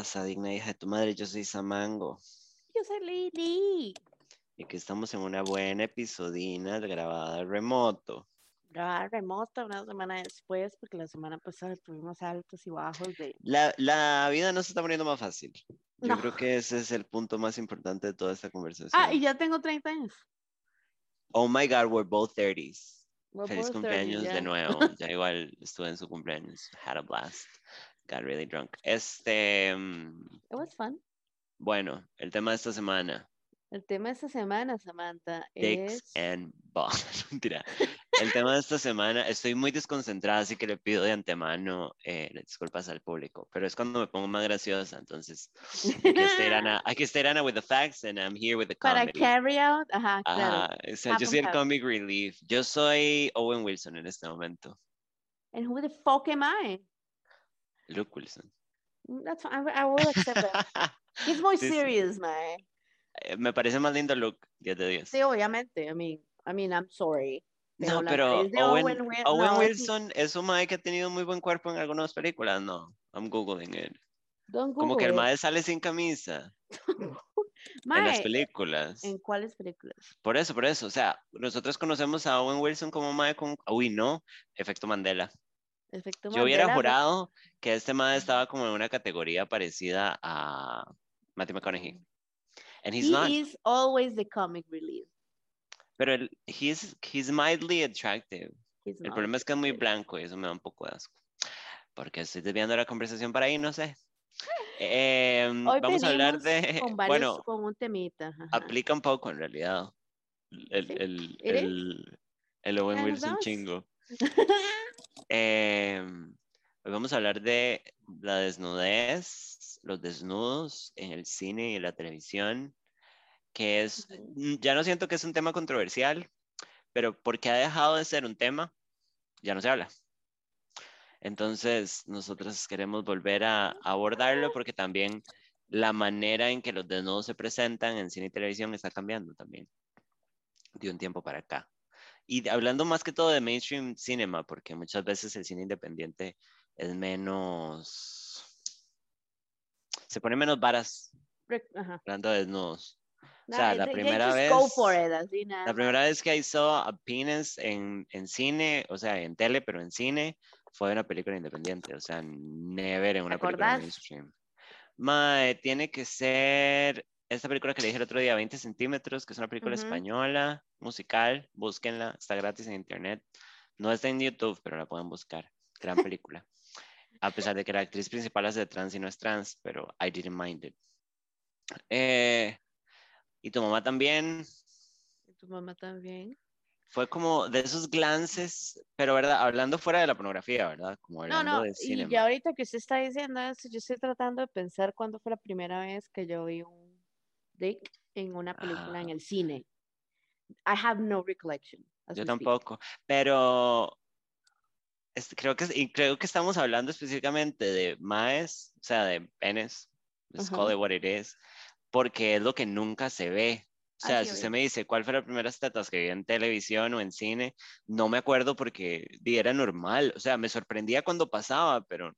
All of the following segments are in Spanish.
Bienvenidos todos y todas a Digna Hija de tu Madre. Yo soy Samango. Yo soy Lili. Y que estamos en una buena episodina grabada remoto. Grabada remota una semana después, porque la semana pasada tuvimos altos y bajos de... La, la vida no se está poniendo más fácil. Yo No. creo que ese es el punto más importante de toda esta conversación. Ah, y ya tengo 30 años. Oh my God, we're both 30s. We're Feliz both 30, cumpleaños ya. de nuevo. Ya igual estuve en su cumpleaños. Had a blast. Got really drunk. Este, mm, It was fun. bueno, el tema de esta semana. El tema de esta semana, Samantha, Dicks es... and balls. Mentira. El tema de esta semana, estoy muy desconcentrada, así que le pido de antemano eh, disculpas al público, pero es cuando me pongo más graciosa, entonces hay que stay Ana, with the facts and I'm here with the Para comedy. carry out, ajá, claro. O sea, yo soy el comic relief. Yo soy Owen Wilson en este momento. And who the fuck am I? Luke Wilson. Mm, That's fine. I, I will accept that. He's more serious, man. Eh, Me parece más lindo Luke, 10 de 10. Sí, obviamente. I mean, I mean, I'm sorry. No, pero Owen, Owen Wil- Owen no, sí. Wilson es un mae que ha tenido muy buen cuerpo en algunas películas. No, I'm googling it. Don't Como que el Google mae sale sin camisa en las películas. ¿En cuáles películas? Por eso, por eso. O sea, nosotros conocemos a Owen Wilson como mae con. Uy, no, efecto Mandela. Efecto Yo hubiera jurado que este mae estaba como en una categoría parecida a Matthew McConaughey. And he's He not. is always the comic relief. Pero él- he's, he's mildly attractive. He's El problema es que es muy blanco y eso me da un poco de asco. Porque estoy desviando la conversación para ahí, no sé. Hoy vamos a hablar de. con varios, Bueno, con un temita. ajá. aplica un poco en realidad. El, el, el, el Owen Wilson chingo. Em, hoy vamos a hablar de la desnudez, los desnudos en el cine y en la televisión, que es, ya no siento que es un tema controversial, pero porque ha dejado de ser un tema, ya no se habla. Entonces, nosotros queremos volver a, a abordarlo porque también la manera en que los desnudos se presentan en cine y televisión está cambiando también de un tiempo para acá. Y hablando más que todo de mainstream cinema, porque muchas veces el cine independiente es menos... Se pone menos varas Ajá. hablando de desnudos. O Nah, sea, la primera vez... Go for it, así nada La primera vez que I saw a penis en, en cine, o sea, en tele, pero en cine, fue una película independiente, o sea, never en una película mainstream. Mae, tiene que ser esta película que le dije el otro día, 20 centímetros, que es una película Ujú. española, musical, búsquenla, está gratis en internet. No está en YouTube, pero la pueden buscar. Gran película. A pesar de que la actriz principal hace de trans y no es trans, pero I didn't mind it. Eh, y tu mamá también, Y Tu mamá también. fue como de esos glances, pero verdad, hablando fuera de la pornografía, ¿verdad? Como No, hablando no, de y cine. ya ahorita que usted está diciendo eso, yo estoy tratando de pensar cuándo fue la primera vez que yo vi un dick en una película en Ah. el cine. I have no recollection. Yo we speak. tampoco, pero este, creo que y creo que estamos hablando específicamente de maes, o sea, de penes, let's call Ajá. it what it is, porque es lo que nunca se ve. O sea, Así si es. usted me dice cuál fue la primera tetas que vi en televisión o en cine, no me acuerdo porque era normal. O sea, me sorprendía cuando pasaba, pero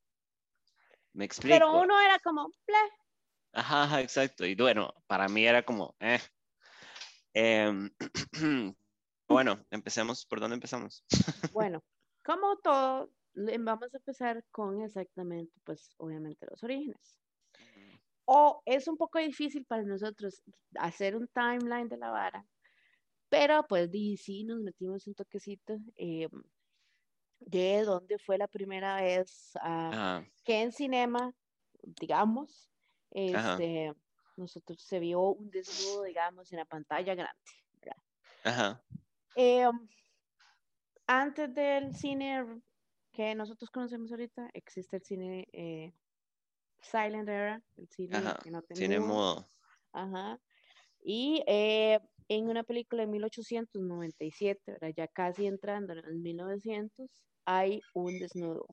me explico. Pero uno era como, "Bleh". Ajá, ajá, exacto. Y bueno, para mí era como, eh. Em, bueno, empecemos. ¿Por dónde empezamos? Bueno, como todo, vamos a empezar con exactamente, pues obviamente los orígenes. O es un poco difícil para nosotros hacer un timeline de la vara, pero pues sí nos metimos un toquecito eh, de dónde fue la primera vez ah, que en cinema, digamos, Ajá. este, nosotros se vio un desnudo, digamos, en la pantalla grande. ajá, Eh, antes del cine que nosotros conocemos ahorita, existe el cine eh, Silent Era, el cine ajá. que no te Cine mudo. Ajá. Y eh, en una película de 1897, ¿verdad? ya casi entrando en los 1900, hay un desnudo.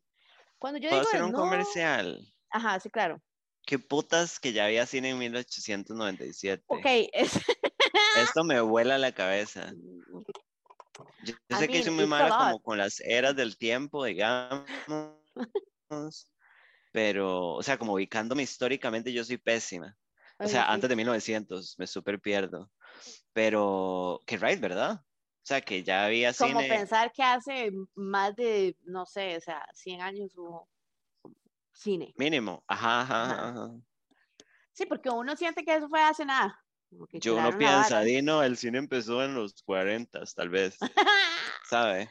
Cuando yo ¿Puedo digo hacer un desnudo, comercial? ajá, sí, claro. ¿Qué putas que ya había cine en 1897? Ok, es, Esto me vuela la cabeza. Yo, sé que mean, soy muy mala como con las eras del tiempo, digamos. pero, o sea, como ubicándome históricamente, yo soy pésima. O sea, antes de 1900 me súper pierdo. Pero, que right, ¿verdad? O sea, que ya había cine. Como pensar que hace más de, no sé, o sea, 100 años hubo cine. Mínimo, ajá, ajá, ajá. Sí, porque uno siente que eso fue hace nada. Yo uno piensa, Dino, el cine empezó en los 40, tal vez. ¿Sabe?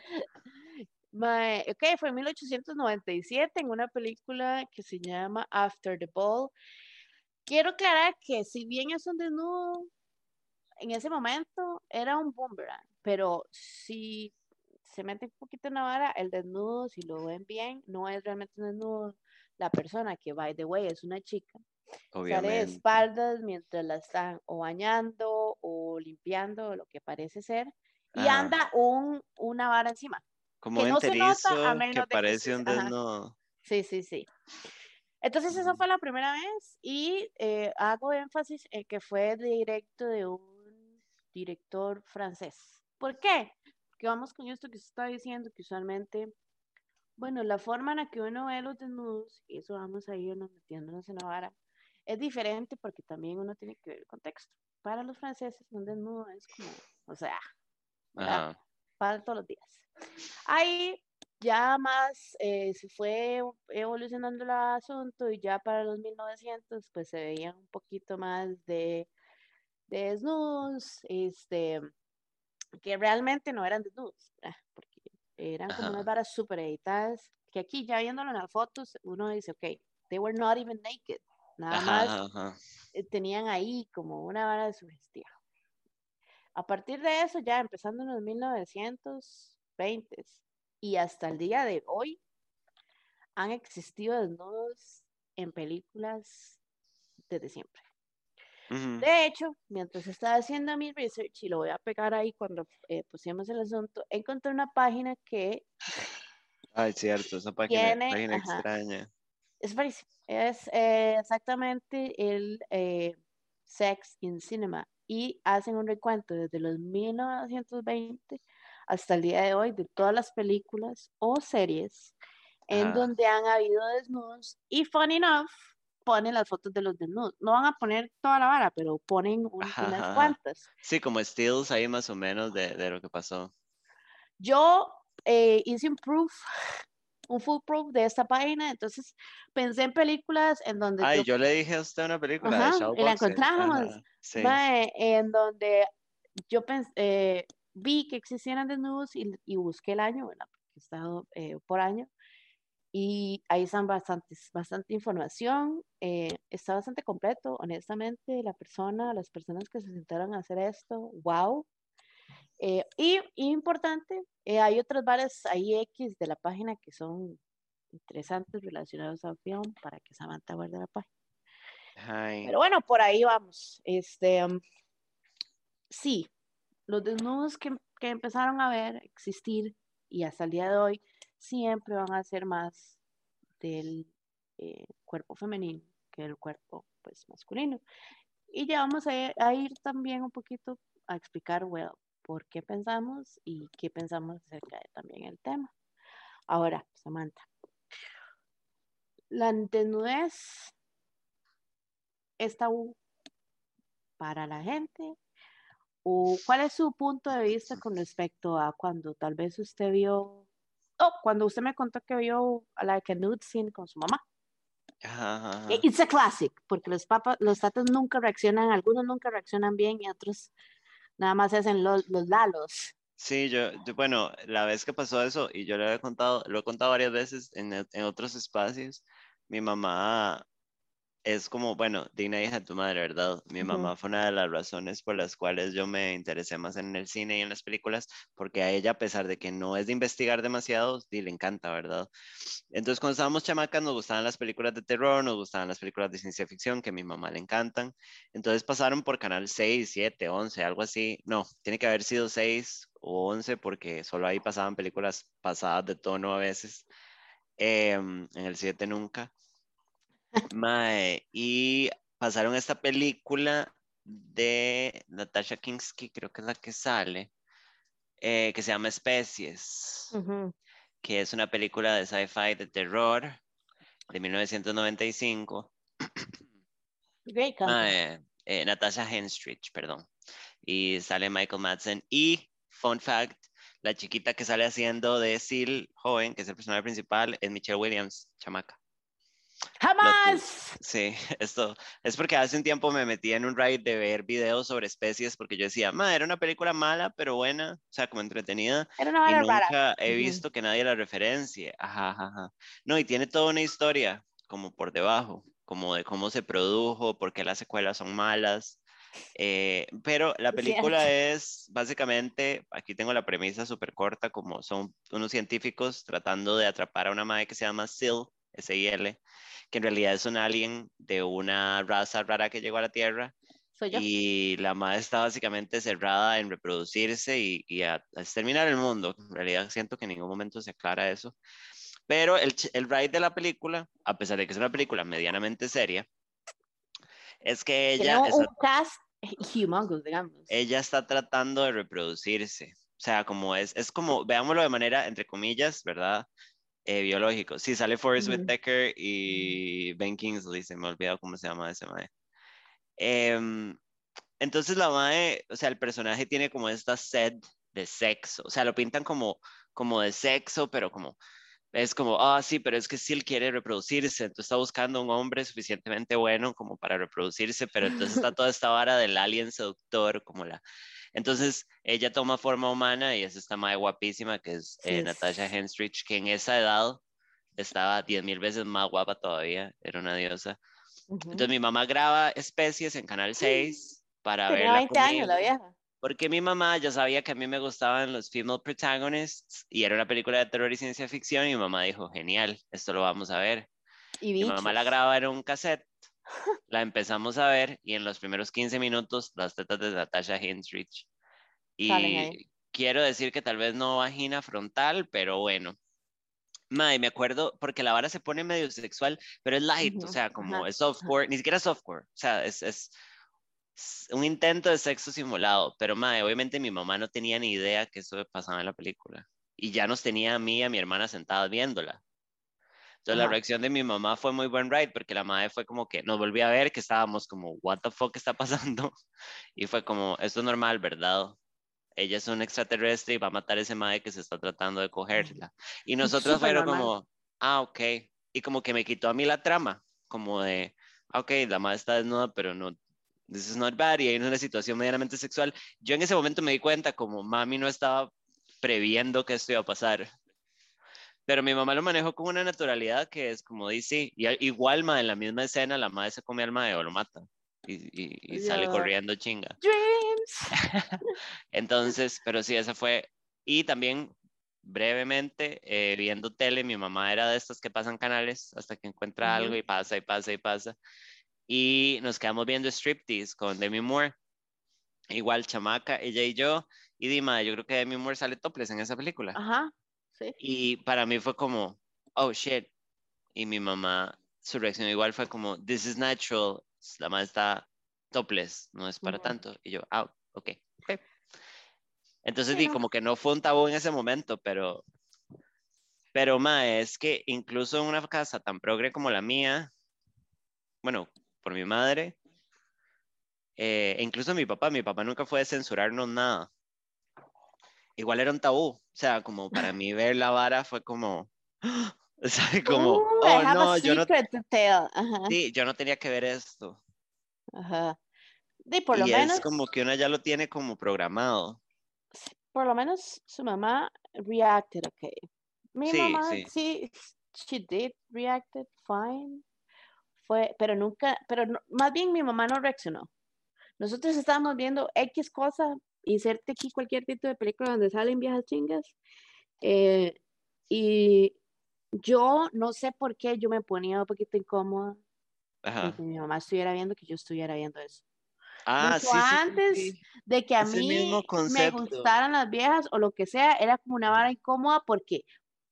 ok, fue en 1897 en una película que se llama After the Ball. Quiero aclarar que si bien es un desnudo, en ese momento era un boomerang, pero si se mete un poquito en la vara, el desnudo, si lo ven bien, no es realmente un desnudo. La persona que, by the way, es una chica, Obviamente. sale de espaldas mientras la están o bañando o limpiando, lo que parece ser, y anda un, una vara encima. Como que no se nota a menos que parece un desnudo. Sí, sí, sí. Entonces esa fue la primera vez y eh, hago énfasis en que fue directo de un director francés. ¿Por qué? Porque vamos con esto que se está diciendo, que usualmente, bueno, la forma en la que uno ve los desnudos, y eso vamos a irnos metiéndonos en la vara, es diferente porque también uno tiene que ver el contexto. Para los franceses, un desnudo es como, o sea, para todos los días. Ahí ya más eh, se fue evolucionando el asunto y ya para los 1900 pues se veía un poquito más de, desnudos, este, que realmente no eran desnudos, porque eran como unas varas super editadas, que aquí ya viéndolo en las fotos uno dice, ok, they were not even naked, nada más eh, tenían ahí como una vara de sugestión. A partir de eso, ya empezando en los 1920 y hasta el día de hoy, han existido desnudos en películas desde siempre. De hecho, mientras estaba haciendo mi research, y lo voy a pegar ahí cuando eh, pusimos el asunto, encontré una página que... Ay, cierto, esa página, página extraña. Es, es eh, exactamente el eh, Sex in Cinema y hacen un recuento desde los 1920 hasta el día de hoy de todas las películas o series en donde han habido desnudos y funny enough ponen las fotos de los desnudos. No van a poner toda la vara, pero ponen unas cuantas. Sí, como stills ahí más o menos de, de lo que pasó. Yo eh, hice un proof, un full proof de esta página, entonces pensé en películas en donde... Ay, yo, le dije a usted una película de Y la encontramos, sí. en donde yo pensé, eh, vi que existieran desnudos y, y busqué el año, ¿verdad? Porque he estado eh, por año. Y ahí están bastantes, bastante información. Eh, está bastante completo, honestamente. La persona, las personas que se sentaron a hacer esto, wow. Eh, y, importante, hay otras varias ahí X de la página que son interesantes relacionados al film para que Samantha guarde la página. Pero bueno, por ahí vamos. Este, um, sí, los desnudos que, empezaron a ver, existir y hasta el día de hoy, siempre van a ser más del eh, cuerpo femenino que del cuerpo pues, masculino. Y ya vamos a, ir también un poquito a explicar, well, por qué pensamos y qué pensamos acerca de también el tema. Ahora, Samantha, la desnudez es tabú para la gente cuál es su punto de vista con respecto a cuando tal vez usted vio, oh, cuando usted me contó que vio a la que nude scene con su mamá? Ajá, It's a classic, porque los papas, los tatas nunca reaccionan, algunos nunca reaccionan bien y otros nada más hacen los, los lalos. Sí, yo, bueno, la vez que pasó eso, y yo le he contado, lo he contado varias veces en, en otros espacios, mi mamá es como, bueno, digna hija de tu madre, ¿verdad? Mi mamá fue una de las razones por las cuales yo me interesé más en el cine y en las películas, porque a ella, a pesar de que no es de investigar demasiado, sí le encanta, ¿verdad? Entonces, cuando estábamos chamacas, nos gustaban las películas de terror, nos gustaban las películas de ciencia ficción, que a mi mamá le encantan. Entonces pasaron por canal 6, 7, 11, algo así. No, tiene que haber sido 6 o 11, porque solo ahí pasaban películas pasadas de tono a veces. Em, en el 7 nunca. Mae, y pasaron esta película de Natasha Kinsky, creo que es la que sale, eh, que se llama Especies, que es una película de sci-fi de terror, de 1995. Great eh, eh, Natasha Henstridge, perdón. Y sale Michael Madsen. Y, fun fact, la chiquita que sale haciendo de Seal joven, que es el personaje principal, es Michelle Williams, chamaca. Sí, esto es porque hace un tiempo me metí en un ride de ver videos sobre especies porque yo decía, ma, era una película mala, pero buena, o sea, como entretenida. Era una y nunca rara. he visto que nadie la referencie. Ajá, ajá, ajá. No, y tiene toda una historia como por debajo, como de cómo se produjo, por qué las secuelas son malas. Eh, pero la película es básicamente, aquí tengo la premisa súper corta, como son unos científicos tratando de atrapar a una madre que se llama Sil, S-I-L, que en realidad es un alien de una raza rara que llegó a la Tierra. Soy yo. Y la madre está básicamente cerrada en reproducirse y, y a, a exterminar el mundo. En realidad siento que en ningún momento se aclara eso. Pero el, el ride de la película, a pesar de que es una película medianamente seria, es que ella un cast humongous, digamos. ella está tratando de reproducirse. O sea, como es, es como, veámoslo de manera, entre comillas, ¿verdad? Eh, biológico. Sí, sale Forrest Ujú. Whitaker y Ben Kingsley, se me ha olvidado cómo se llama ese mae. Em, entonces la mae, o sea, el personaje tiene como esta sed de sexo. O sea, lo pintan como, como de sexo, pero como es como, ah, sí, pero es que si él quiere reproducirse, entonces está buscando un hombre suficientemente bueno como para reproducirse, pero entonces está toda esta vara del alien seductor, como la... Entonces ella toma forma humana y es esta madre guapísima que es eh, Sí, Natasha es- Henstridge, que en esa edad estaba diez mil veces más guapa todavía, era una diosa. Ujú. Entonces mi mamá graba especies en Canal 6 para Tenía verla 20 años la vieja. Porque mi mamá ya sabía que a mí me gustaban los female protagonists y era una película de terror y ciencia ficción y mi mamá dijo, genial, esto lo vamos a ver. Y Mi mamá la grababa en un cassette, la empezamos a ver y en los primeros 15 minutos las tetas de Natasha. Salen Y quiero decir que tal vez no vagina frontal, pero bueno. Madre, me acuerdo, porque la vara se pone medio sexual, pero es light, o Ujú, sea, como ajá, es softcore, ni siquiera softcore, o sea, es un intento de sexo simulado, pero madre, obviamente mi mamá no tenía ni idea que eso pasaba en la película, y ya nos tenía a mí y a mi hermana sentadas viéndola. Entonces la reacción de mi mamá fue muy buen ride, porque la madre fue como que nos volvió a ver, que estábamos como, what the fuck está pasando, y fue como, esto es normal, ¿verdad? Ella es un extraterrestre y va a matar a ese madre que se está tratando de cogerla. Y nosotros fueron normal. como, ah, ok. Y como que me quitó a mí la trama, como de, ah, ok, la madre está desnuda, pero no, this is not bad, y hay una situación medianamente sexual. Yo en ese momento me di cuenta como mami no estaba previendo que esto iba a pasar. Pero mi mamá lo manejó con una naturalidad que es como dice, y igual ma, en la misma escena la madre se come al mae o lo mata y, y- y sale Ya. corriendo chinga. Dreams. Entonces, pero sí, esa fue. Y también, brevemente, eh, viendo tele, mi mamá era de estas que pasan canales hasta que encuentra algo y pasa y pasa y pasa. Y nos quedamos viendo striptease con Demi Moore. Igual, chamaca, ella y yo. Y Dima, yo creo que Demi Moore sale topless en esa película. Ajá. Sí. Y para mí fue como, oh shit. Y mi mamá, su reacción igual fue como, this is natural. La madre está topless, no es para tanto. Y yo, ah, ok. ok. Entonces, di, como que no fue un tabú en ese momento, pero, pero, ma, es que incluso en una casa tan progre como la mía, bueno, por mi madre, eh, e incluso mi papá, mi papá nunca fue de censurarnos nada. Igual era un tabú, o sea, como para mí ver la vara fue como, ¿sabe? Como, Ooh, I oh have no, yo no, secret to tell. Ajá. sí, yo no tenía que ver esto. Ajá. Y por lo y menos, es como que uno ya lo tiene como programado. por lo menos su mamá reacted okay. Mi Sí, mamá sí. sí, she did reacted fine. Fue, pero nunca, pero no- más bien mi mamá no reaccionó. Nosotros estábamos viendo X cosa, inserte aquí cualquier tipo de película donde salen viejas chingas. eh, y yo no sé por qué yo me ponía un poquito incómoda Ajá. que mi mamá estuviera viendo que yo estuviera viendo eso. Ah, mucho sí, sí, sí, antes sí. de que a mí me gustaran las viejas o lo que sea, era como una vara incómoda porque,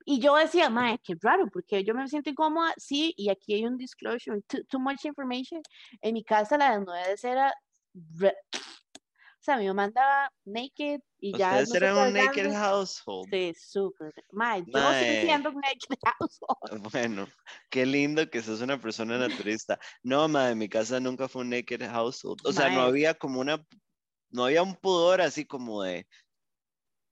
y yo decía, mae, qué raro, porque yo me siento incómoda, sí, y aquí hay un disclosure, too, too much information. En mi casa la desnudez era, re- o sea, mi mamá andaba naked y ya. Ustedes eran un naked household. Sí, súper. Mae, yo estoy siendo un naked household. Bueno, qué lindo que sos una persona naturista. No, madre, mi casa nunca fue un naked household. O sea, no había como una, no había un pudor así como de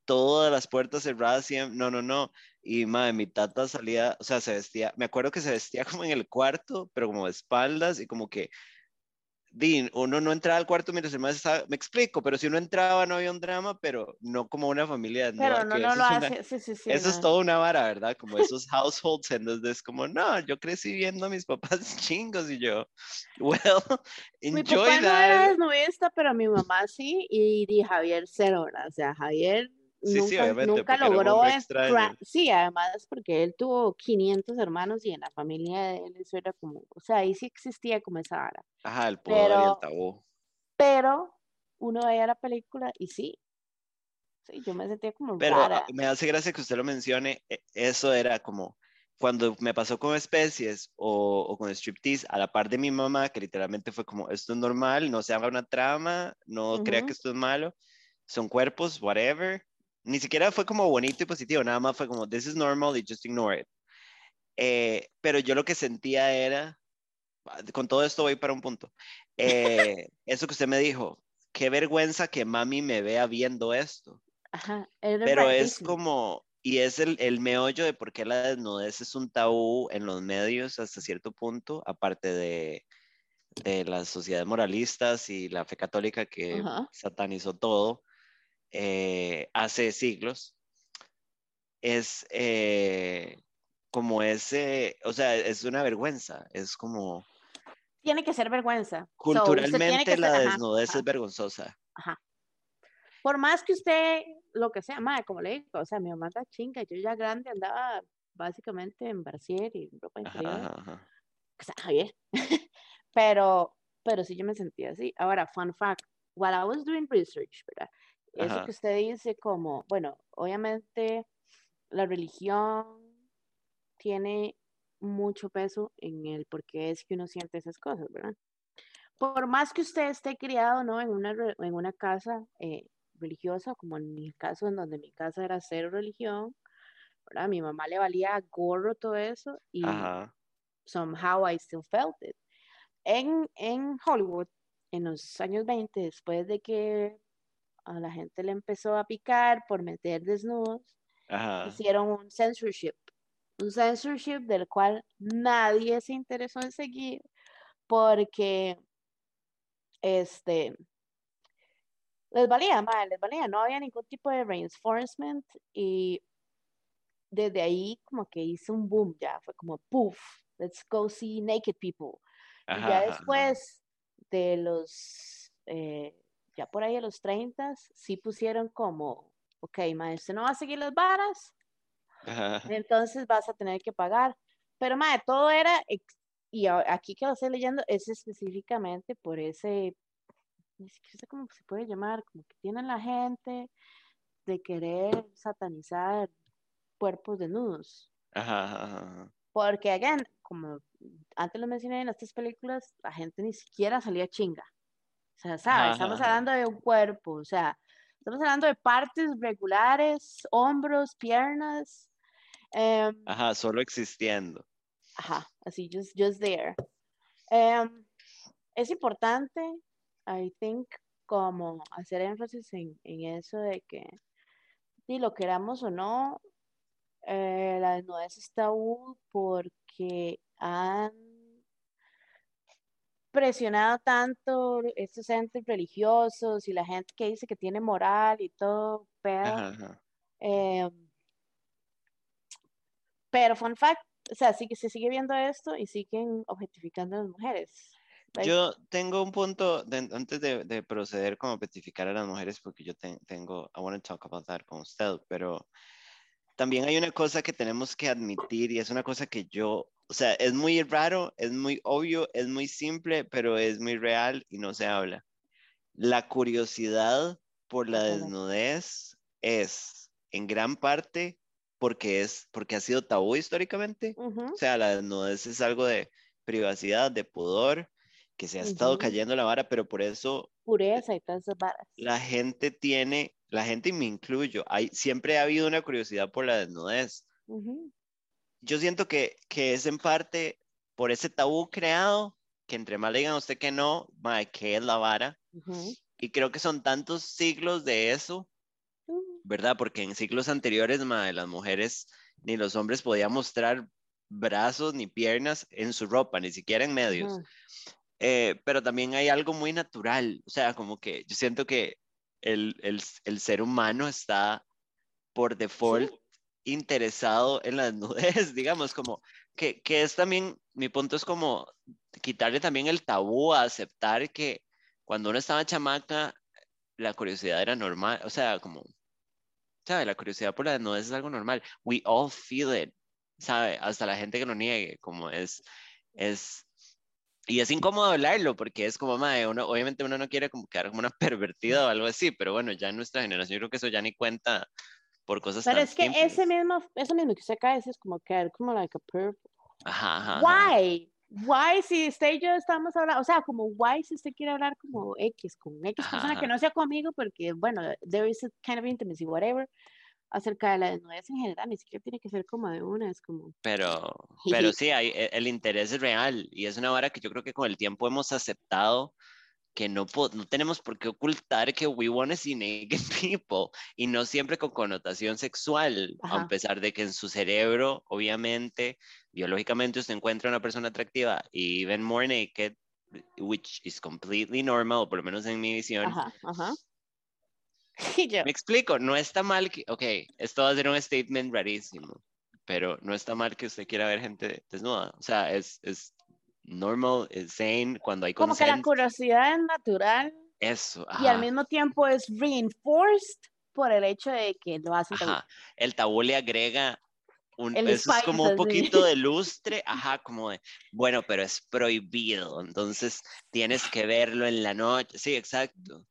todas las puertas cerradas. No, no, no. Y madre, mi tata salía, o sea, se vestía, me acuerdo que se vestía como en el cuarto, pero como de espaldas y como que Dean, uno no entraba al cuarto mientras el más estaba, me explico, pero si uno entraba no había un drama, pero no como una familia. Pero no, no, lo hace, sí, sí, sí. Eso es toda una vara, ¿verdad? Como esos households en donde es como, no, yo crecí viendo a mis papás chingos y yo, well, enjoy mi papá that. no era desnudista, pero mi mamá sí, y, y Javier cero, O sea, Javier Sí, nunca, sí, obviamente, nunca logró. Sí, además porque él tuvo 500 hermanos y en la familia de él eso era como, o sea, ahí sí existía como esa vara. Ajá, el poder y el Pero- tabú. Pero uno veía la película y sí, sí, yo me sentía como Pero rara. ah, me hace gracia que usted lo mencione, e- eso era como cuando me pasó con especies o, o con striptease, a la par de mi mamá, que literalmente fue como, esto es normal, no se haga una trama, no crea Ujú. que esto es malo, son cuerpos, whatever. Ni siquiera fue como bonito y positivo, nada más fue como, this is normal y just ignore it. Eh, pero yo lo que sentía era, ah, con todo esto voy para un punto, eh, eso que usted me dijo, qué vergüenza que mami me vea viendo esto. Ajá, Pero es como, y es el, el meollo de por qué la desnudez es un tabú en los medios hasta cierto punto, aparte de, de las sociedades moralistas y la fe católica que Ajá. satanizó todo eh, hace siglos. Es eh, como ese, o sea, es una vergüenza, es como Tiene que ser vergüenza. So, culturalmente que la ser- desnudez ajá. es vergonzosa. Ajá. Por más que usted, lo que sea, madre, como le digo, o sea, mi mamá está chinga, yo ya grande andaba básicamente en brasier y ropa interior, ajá, ajá. o sea, pero, pero sí yo me sentía así. Ahora, fun fact, while I was doing research, ¿verdad? Eso Ajá. que usted dice como, bueno, obviamente la religión tiene mucho peso en el por qué es que uno siente esas cosas, ¿verdad? Por más que usted esté criado, ¿no? En una, en una casa eh, religiosa, como en mi caso, en donde mi casa era cero religión, ¿verdad? Mi mamá le valía gorro todo eso y Ajá. somehow I still felt it. En, en Hollywood, en los años 20, después de que a la gente le empezó a picar por meter desnudos, Ajá. hicieron un censorship, un censorship del cual nadie se interesó en seguir porque este les valía mal, les valía, no había ningún tipo de reinforcement y desde ahí como que hizo un boom ya, fue como puff, let's go see naked people. Y ya ajá. después de los, eh, ya por ahí a los 30, sí pusieron como, ok, maestro, no va a seguir las varas, Ajá. entonces vas a tener que pagar. Pero, madre, todo era, y aquí que lo estoy leyendo, es específicamente por ese, ni siquiera sé cómo se puede llamar, como que tienen la gente de querer satanizar cuerpos desnudos. Ajá, ajá. Porque, again, como antes lo mencioné en estas películas, la gente ni siquiera salía chinga. O sea, ¿sabes? Estamos hablando de un cuerpo, o sea, estamos hablando de partes regulares, hombros, piernas. em, Ajá, solo existiendo. Ajá, así, just, just there. Em, es importante, I think, como hacer énfasis en, en eso de que, si lo queramos o no, eh, la desnudez es tabú porque han presionado tanto estos entes religiosos y la gente que dice que tiene moral y todo, pero Ajá, ajá. Em, pero fun fact, o sea, sí que se sigue viendo esto y siguen objetificando a las mujeres. Yo tengo un punto, de- antes de, de proceder como petificar a las mujeres, porque yo te- tengo, I want to talk about that con usted, pero también hay una cosa que tenemos que admitir y es una cosa que yo, o sea, es muy raro, es muy obvio, es muy simple, pero es muy real y no se habla. La curiosidad por la desnudez es en gran parte porque es porque ha sido tabú históricamente. Ujú, O sea, la desnudez es algo de privacidad, de pudor, que se ha estado cayendo la vara, pero por eso... Pureza y todas esas varas. La gente tiene, la gente y me incluyo, hay, siempre ha habido una curiosidad por la desnudez. Yo siento que, que es en parte por ese tabú creado, que entre más le digan a usted que no, mae, que es la vara. Y creo que son tantos siglos de eso, mm. ¿verdad? Porque en siglos anteriores, mae, las mujeres ni los hombres podían mostrar brazos ni piernas en su ropa, ni siquiera en medios. Eh, pero también hay algo muy natural, o sea, como que yo siento que el, el, el ser humano está por default interesado en la desnudez, digamos, como que, que, es también, mi punto es como quitarle también el tabú a aceptar que cuando uno estaba chamaca, la curiosidad era normal, o sea, como, ¿sabe? La curiosidad por la desnudez es algo normal. We all feel it, ¿sabe? Hasta la gente que lo niegue, como es, es, y es incómodo hablarlo porque es como, madre, uno, obviamente uno no quiere como quedar como una pervertida o algo así, pero bueno, ya en nuestra generación yo creo que eso ya ni cuenta por cosas Pero es que ese mismo, eso mismo que usted cae, es como quedar como like a perv. Ajá, ajá. Why? Why si usted y yo estamos hablando, o sea, como why si usted quiere hablar como X, con X persona que no sea conmigo, porque bueno, there is a kind of intimacy, whatever, acerca de la desnudez en general, ni siquiera tiene que ser como de una, es como... Pero, pero sí, hay, e, el interés es real y es una vara que yo creo que con el tiempo hemos aceptado que no, no tenemos por qué ocultar que we want to see naked people y no siempre con connotación sexual, a pesar de que en su cerebro, obviamente, biológicamente usted encuentra una persona atractiva y even more naked, which is completely normal, por lo menos en mi visión. Ajá, ajá. Me explico, no está mal que, ok, esto va a ser un statement rarísimo, pero no está mal que usted quiera ver gente desnuda, o sea, es, es normal, sane, cuando hay Como que la curiosidad es natural. Eso, Y al mismo tiempo es reinforced por el hecho de que lo hacen. Ajá. El tabú le agrega un, eso es como un poquito de lustre, ajá, como de, bueno, pero es prohibido, entonces tienes que verlo en la noche, sí, exacto,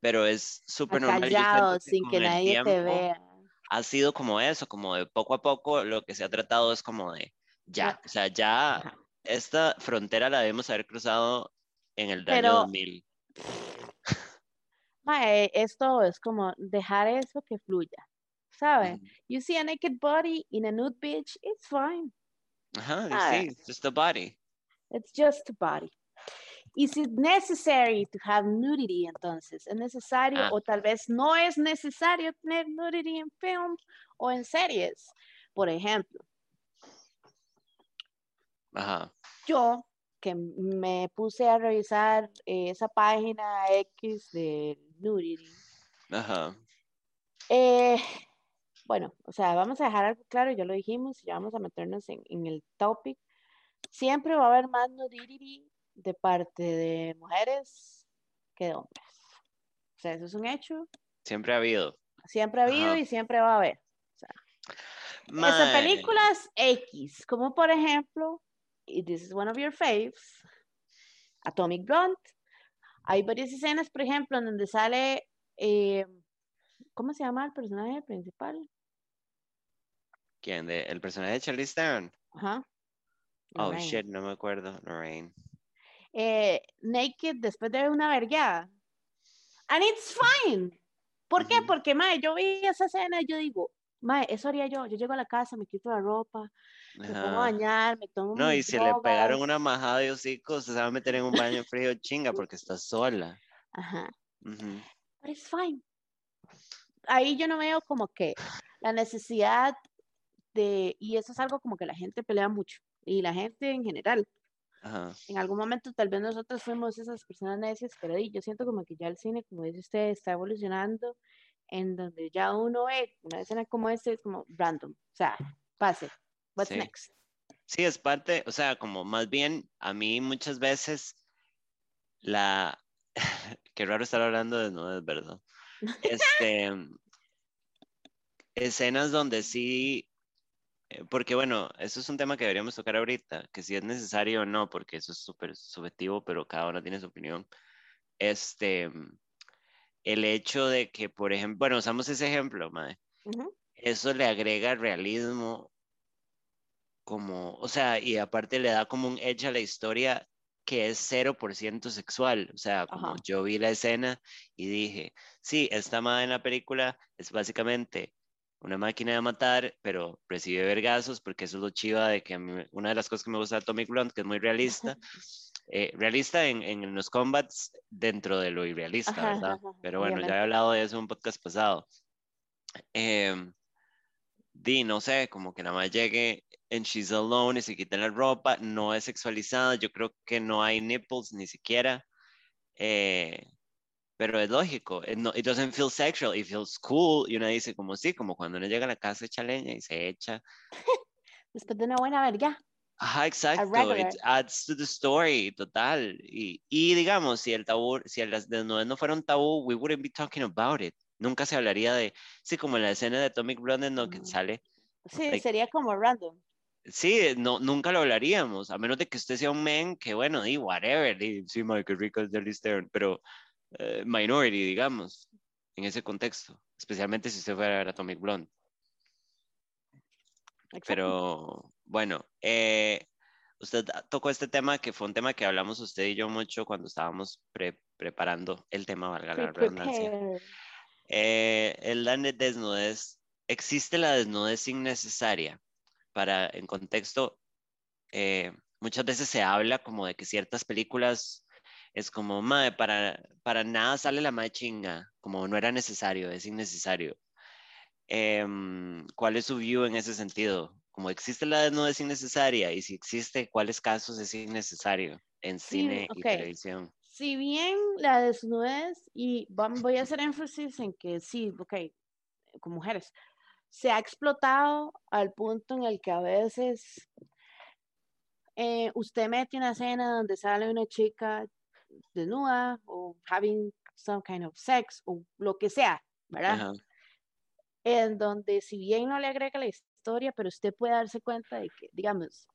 pero es súper normal. Callado, sin que nadie te vea. Ha sido como eso, como de poco a poco lo que se ha tratado es como de, ya, o sea, ya esta frontera la debemos haber cruzado en el año 2000. Mae, esto es como dejar eso que fluya, ¿sabes? You see a naked body in a nude beach, it's fine. Ajá, sí, it's just a body. It's just a body. Is it necessary to have nudity entonces? ¿Es necesario ah. o tal vez no es necesario tener nudity en films o en series? Por ejemplo, Ajá. Yo, que me puse a revisar esa página X de nudity. Ajá. Eh, bueno, o sea, vamos a dejar algo claro, ya lo dijimos, ya vamos a meternos en, en el topic. Siempre va a haber más nudity de parte de mujeres que de hombres. O sea, eso es un hecho. Siempre ha habido. Siempre ha habido y siempre va a haber. O sea, esas películas X, como por ejemplo this is one of your faves, Atomic Blonde. Hay varias escenas, por ejemplo, en donde sale, eh, ¿cómo se llama el personaje principal? ¿Quién? De, ¿El personaje de Charlize Theron? Ajá. Oh, shit, no me acuerdo. Lorraine. Eh, naked después de una vergüenza. And it's fine. ¿Por qué? Porque, madre, yo vi esa escena y yo digo, madre, eso haría yo. Yo llego a la casa, me quito la ropa, me pongo a bañar, me tomo No, y si le pegaron una majada de hocico, se va a meter en un baño frío chinga porque está sola. Ajá. Pero es fine. Ahí yo no veo como que la necesidad de, y eso es algo como que la gente pelea mucho, y la gente en general. Ajá. En algún momento tal vez nosotros fuimos esas personas necias, pero yo siento como que ya el cine, como dice usted, está evolucionando en donde ya uno ve una escena como esta, es como random, o sea, pase, What's sí. next? Sí, es parte, o sea, como más bien a mí muchas veces la, qué raro estar hablando de no es verdad. Este, escenas donde sí, eh, porque bueno, eso es un tema que deberíamos tocar ahorita, que si es necesario o no, porque eso es súper subjetivo, pero cada uno tiene su opinión. Este, el hecho de que, por ejemplo, bueno, usamos ese ejemplo, madre. Eso le agrega realismo como, o sea, y aparte le da como un edge a la historia que es 0% sexual. O sea, como yo vi la escena y dije, sí, esta madre en la película es básicamente una máquina de matar, pero recibe vergazos, porque eso es lo chiva de que una de las cosas que me gusta de Atomic Blonde, que es muy realista, eh, realista en, en, los combats dentro de lo irrealista, ¿verdad? pero bueno, ya he hablado de eso en un podcast pasado. Eh, di, no sé, como que nada más llegue en She's Alone y se quita la ropa, no es sexualizada, yo creo que no hay nipples ni siquiera. Eh, pero es lógico, it, no, it, doesn't feel sexual, it feels cool. Y uno dice, como sí, como cuando uno llega a la casa echa leña y se echa. Después de una buena verga. Ajá, exacto. It adds to the story, total. Y, y digamos, si el tabú, si el desnudos no fuera un tabú, we wouldn't be talking about it. Nunca se hablaría de, sí, como en la escena de Atomic Blonde, no, que sale. Sí, sería como random. Sí, no, nunca lo hablaríamos, a menos de que usted sea un men que, bueno, di, whatever, di, sí, Michael Rico es de Stern, pero eh, minority, digamos, en ese contexto, especialmente si usted fuera a ver Atomic Blonde. Pero bueno, eh, usted tocó este tema que fue un tema que hablamos usted y yo mucho cuando estábamos preparando el tema, valga la redundancia. Eh, el de desnudez, existe la desnudez innecesaria para, en contexto, muchas veces se habla como de que ciertas películas es como, madre, para, para nada sale la madre chinga, como no era necesario, es innecesario. Em, ¿Cuál es su view en ese sentido? Como existe la desnudez innecesaria y si existe, ¿cuáles casos es innecesario en cine y televisión? Si bien la desnudez, y voy a hacer énfasis en que sí, ok, con mujeres, se ha explotado al punto en el que a veces eh, usted mete una escena donde sale una chica desnuda o having some kind of sex o lo que sea, ¿verdad? En donde si bien no le agrega la historia, pero usted puede darse cuenta de que, digamos,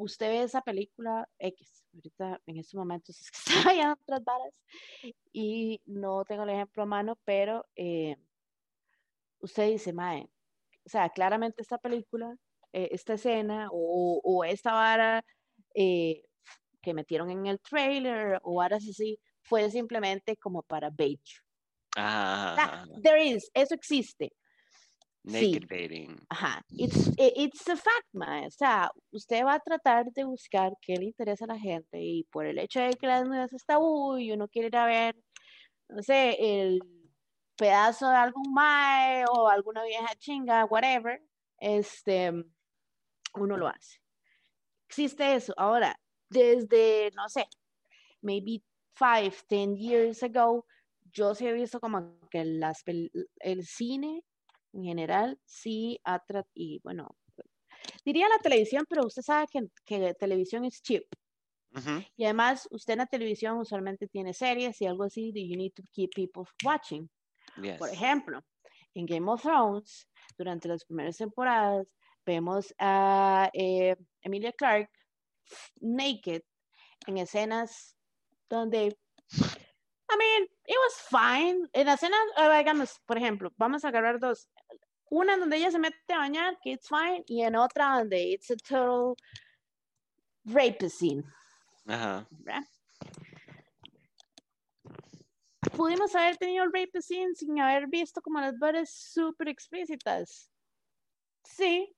usted ve esa película X, ahorita en estos momentos es que está en otras varas y no tengo el ejemplo a mano, pero eh, usted dice, mae, o sea, claramente esta película, eh, esta escena o, o esta vara eh, que metieron en el trailer o ahora sí fue simplemente como para bait. Ah, there is, eso existe. Naked baiting. Ajá, it's, it's a fact, man. O sea, usted va a tratar de buscar qué le interesa a la gente y por el hecho de que las nuevas está uy, uno quiere ir a ver, no sé, el pedazo de algún mae o alguna vieja chinga, whatever, este, uno lo hace. Existe eso. Ahora, desde, no sé, maybe five, ten years ago, yo sí he visto como que las, el cine en general sí ha y bueno, diría la televisión, pero usted sabe que, que televisión es cheap. Y además, usted en la televisión usualmente tiene series y algo así, you need to keep people watching. Por ejemplo, en Game of Thrones, durante las primeras temporadas, vemos a eh, Emilia Clarke naked en escenas donde, I mean, it was fine. En la escena, ah, digamos, por ejemplo, vamos a agarrar dos. Una donde ella se mete a bañar, que it's fine, y en otra donde it's a total rape scene. Ajá. Pudimos haber tenido el rape scene sin haber visto como las bares súper explícitas. Sí.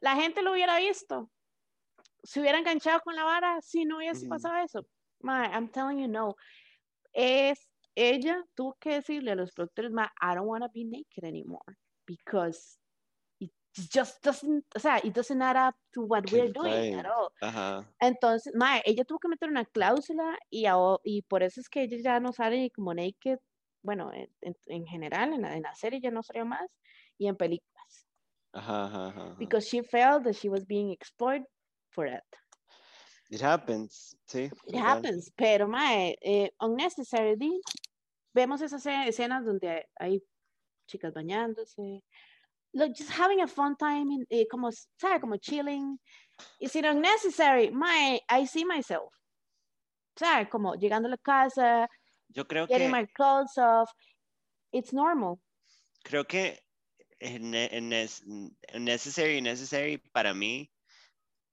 La gente lo hubiera visto se hubiera enganchado con la vara si no hubiese pasado eso. My, I'm telling you, no. Es, ella tuvo que decirle a los productores, ma, I don't want to be naked anymore because it just doesn't, o sea, it doesn't add up to what we're doing at all. Entonces, ma, ella tuvo que meter una cláusula y, y por eso es que ella ya no sale como naked, bueno, en, en general, en la, en la, serie ya no salió más y en películas. Ajá, Because she felt that she was being exploited for it. It happens, sí. It happens, pero mae, eh, unnecessary. Vemos esas escenas donde hay chicas bañándose, like just having a fun time, in, eh, como, ¿sabe? Como chilling. Is it unnecessary? My, I see myself. ¿Sabe? Como llegando a la casa, Yo creo getting que, my clothes off. It's normal. Creo que necessary, necessary para mí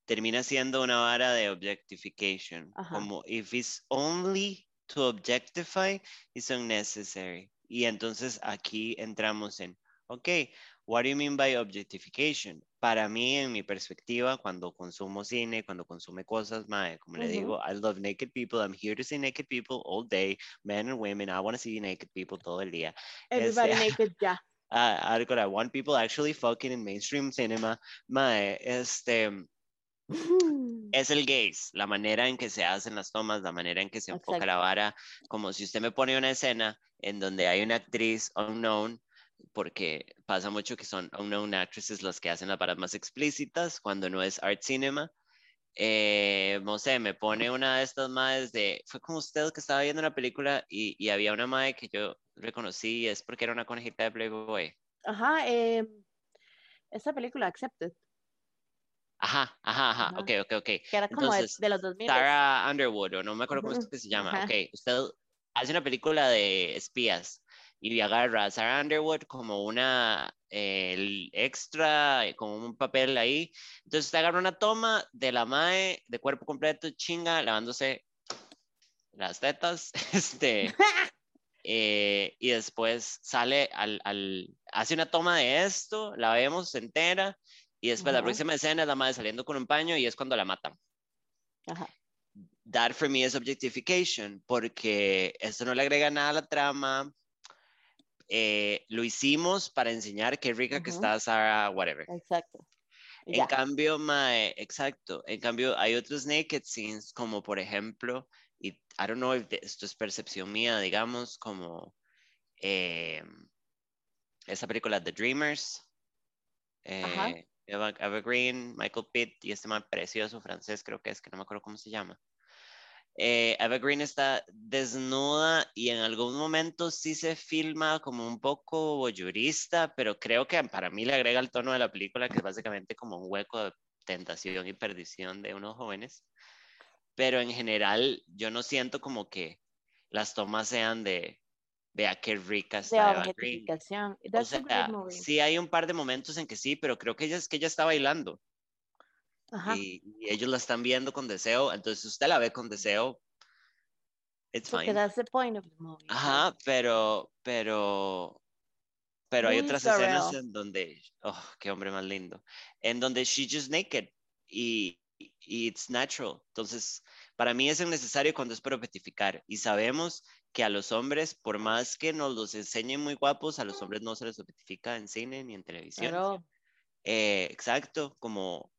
termina siendo una vara de objectification. Como, if it's only to objectify, it's unnecessary. Y entonces aquí entramos en, ok, what do you mean by objectification? Para mí, en mi perspectiva, cuando consumo cine, cuando consume cosas, mae, como le digo, I love naked people, I'm here to see naked people all day, men and women, I want to see naked people todo el día. Everybody este, naked, ya. Yeah. I, I want people actually fucking in mainstream cinema. Mae, este, es el gaze, la manera en que se hacen las tomas, la manera en que se enfoca la vara, como si usted me pone una escena en donde hay una actriz unknown, porque pasa mucho que son unknown actresses las que hacen las varas más explícitas cuando no es art cinema. Eh, no sé, me pone una de estas madres de, fue como usted que estaba viendo una película y, y había una madre que yo reconocí y es porque era una conejita de Playboy. Ajá, eh, esa película, Accepted. Ajá, ajá, ajá, ok, ok, ok. Que era como de, los 2000. Sarah Underwood, o no me acuerdo cómo es que se llama. Ok, usted hace una película de espías y agarra a Sarah Underwood como una el extra, como un papel ahí. Entonces usted agarra una toma de la MAE de cuerpo completo, chinga, lavándose las tetas, este, eh, y después sale al, al, hace una toma de esto, la vemos entera, y después la próxima escena es la madre saliendo con un paño y es cuando la matan. Ajá. That for me is objectification, porque esto no le agrega nada a la trama. Eh, lo hicimos para enseñar qué rica que está Sarah, whatever. Exacto. En cambio, mae, exacto. En cambio, hay otros naked scenes, como por ejemplo, y I don't know if esto es percepción mía, digamos, como eh, esa película The Dreamers. Eh, Eva, Green, Michael Pitt y este man precioso francés, creo que es, que no me acuerdo cómo se llama. Eh, Eva Green está desnuda y en algún momento sí se filma como un poco voyurista, pero creo que para mí le agrega el tono de la película, que es básicamente como un hueco de tentación y perdición de unos jóvenes. Pero en general, yo no siento como que las tomas sean de vea qué rica está Eva Green. O sea, sí hay un par de momentos en que sí, pero creo que ella es que ella está bailando. Ajá. Y, ellos la están viendo con deseo, entonces usted la ve con deseo. It's fine. That's the point of the movie. Ajá, pero, pero, pero hay otras escenas en donde, oh, qué hombre más lindo, en donde she's just naked y, y it's natural. Entonces, para mí es necesario cuando es para objetificar y sabemos que a los hombres, por más que nos los enseñen muy guapos, a los hombres no se les objetifica en cine ni en televisión. Eh, exacto, como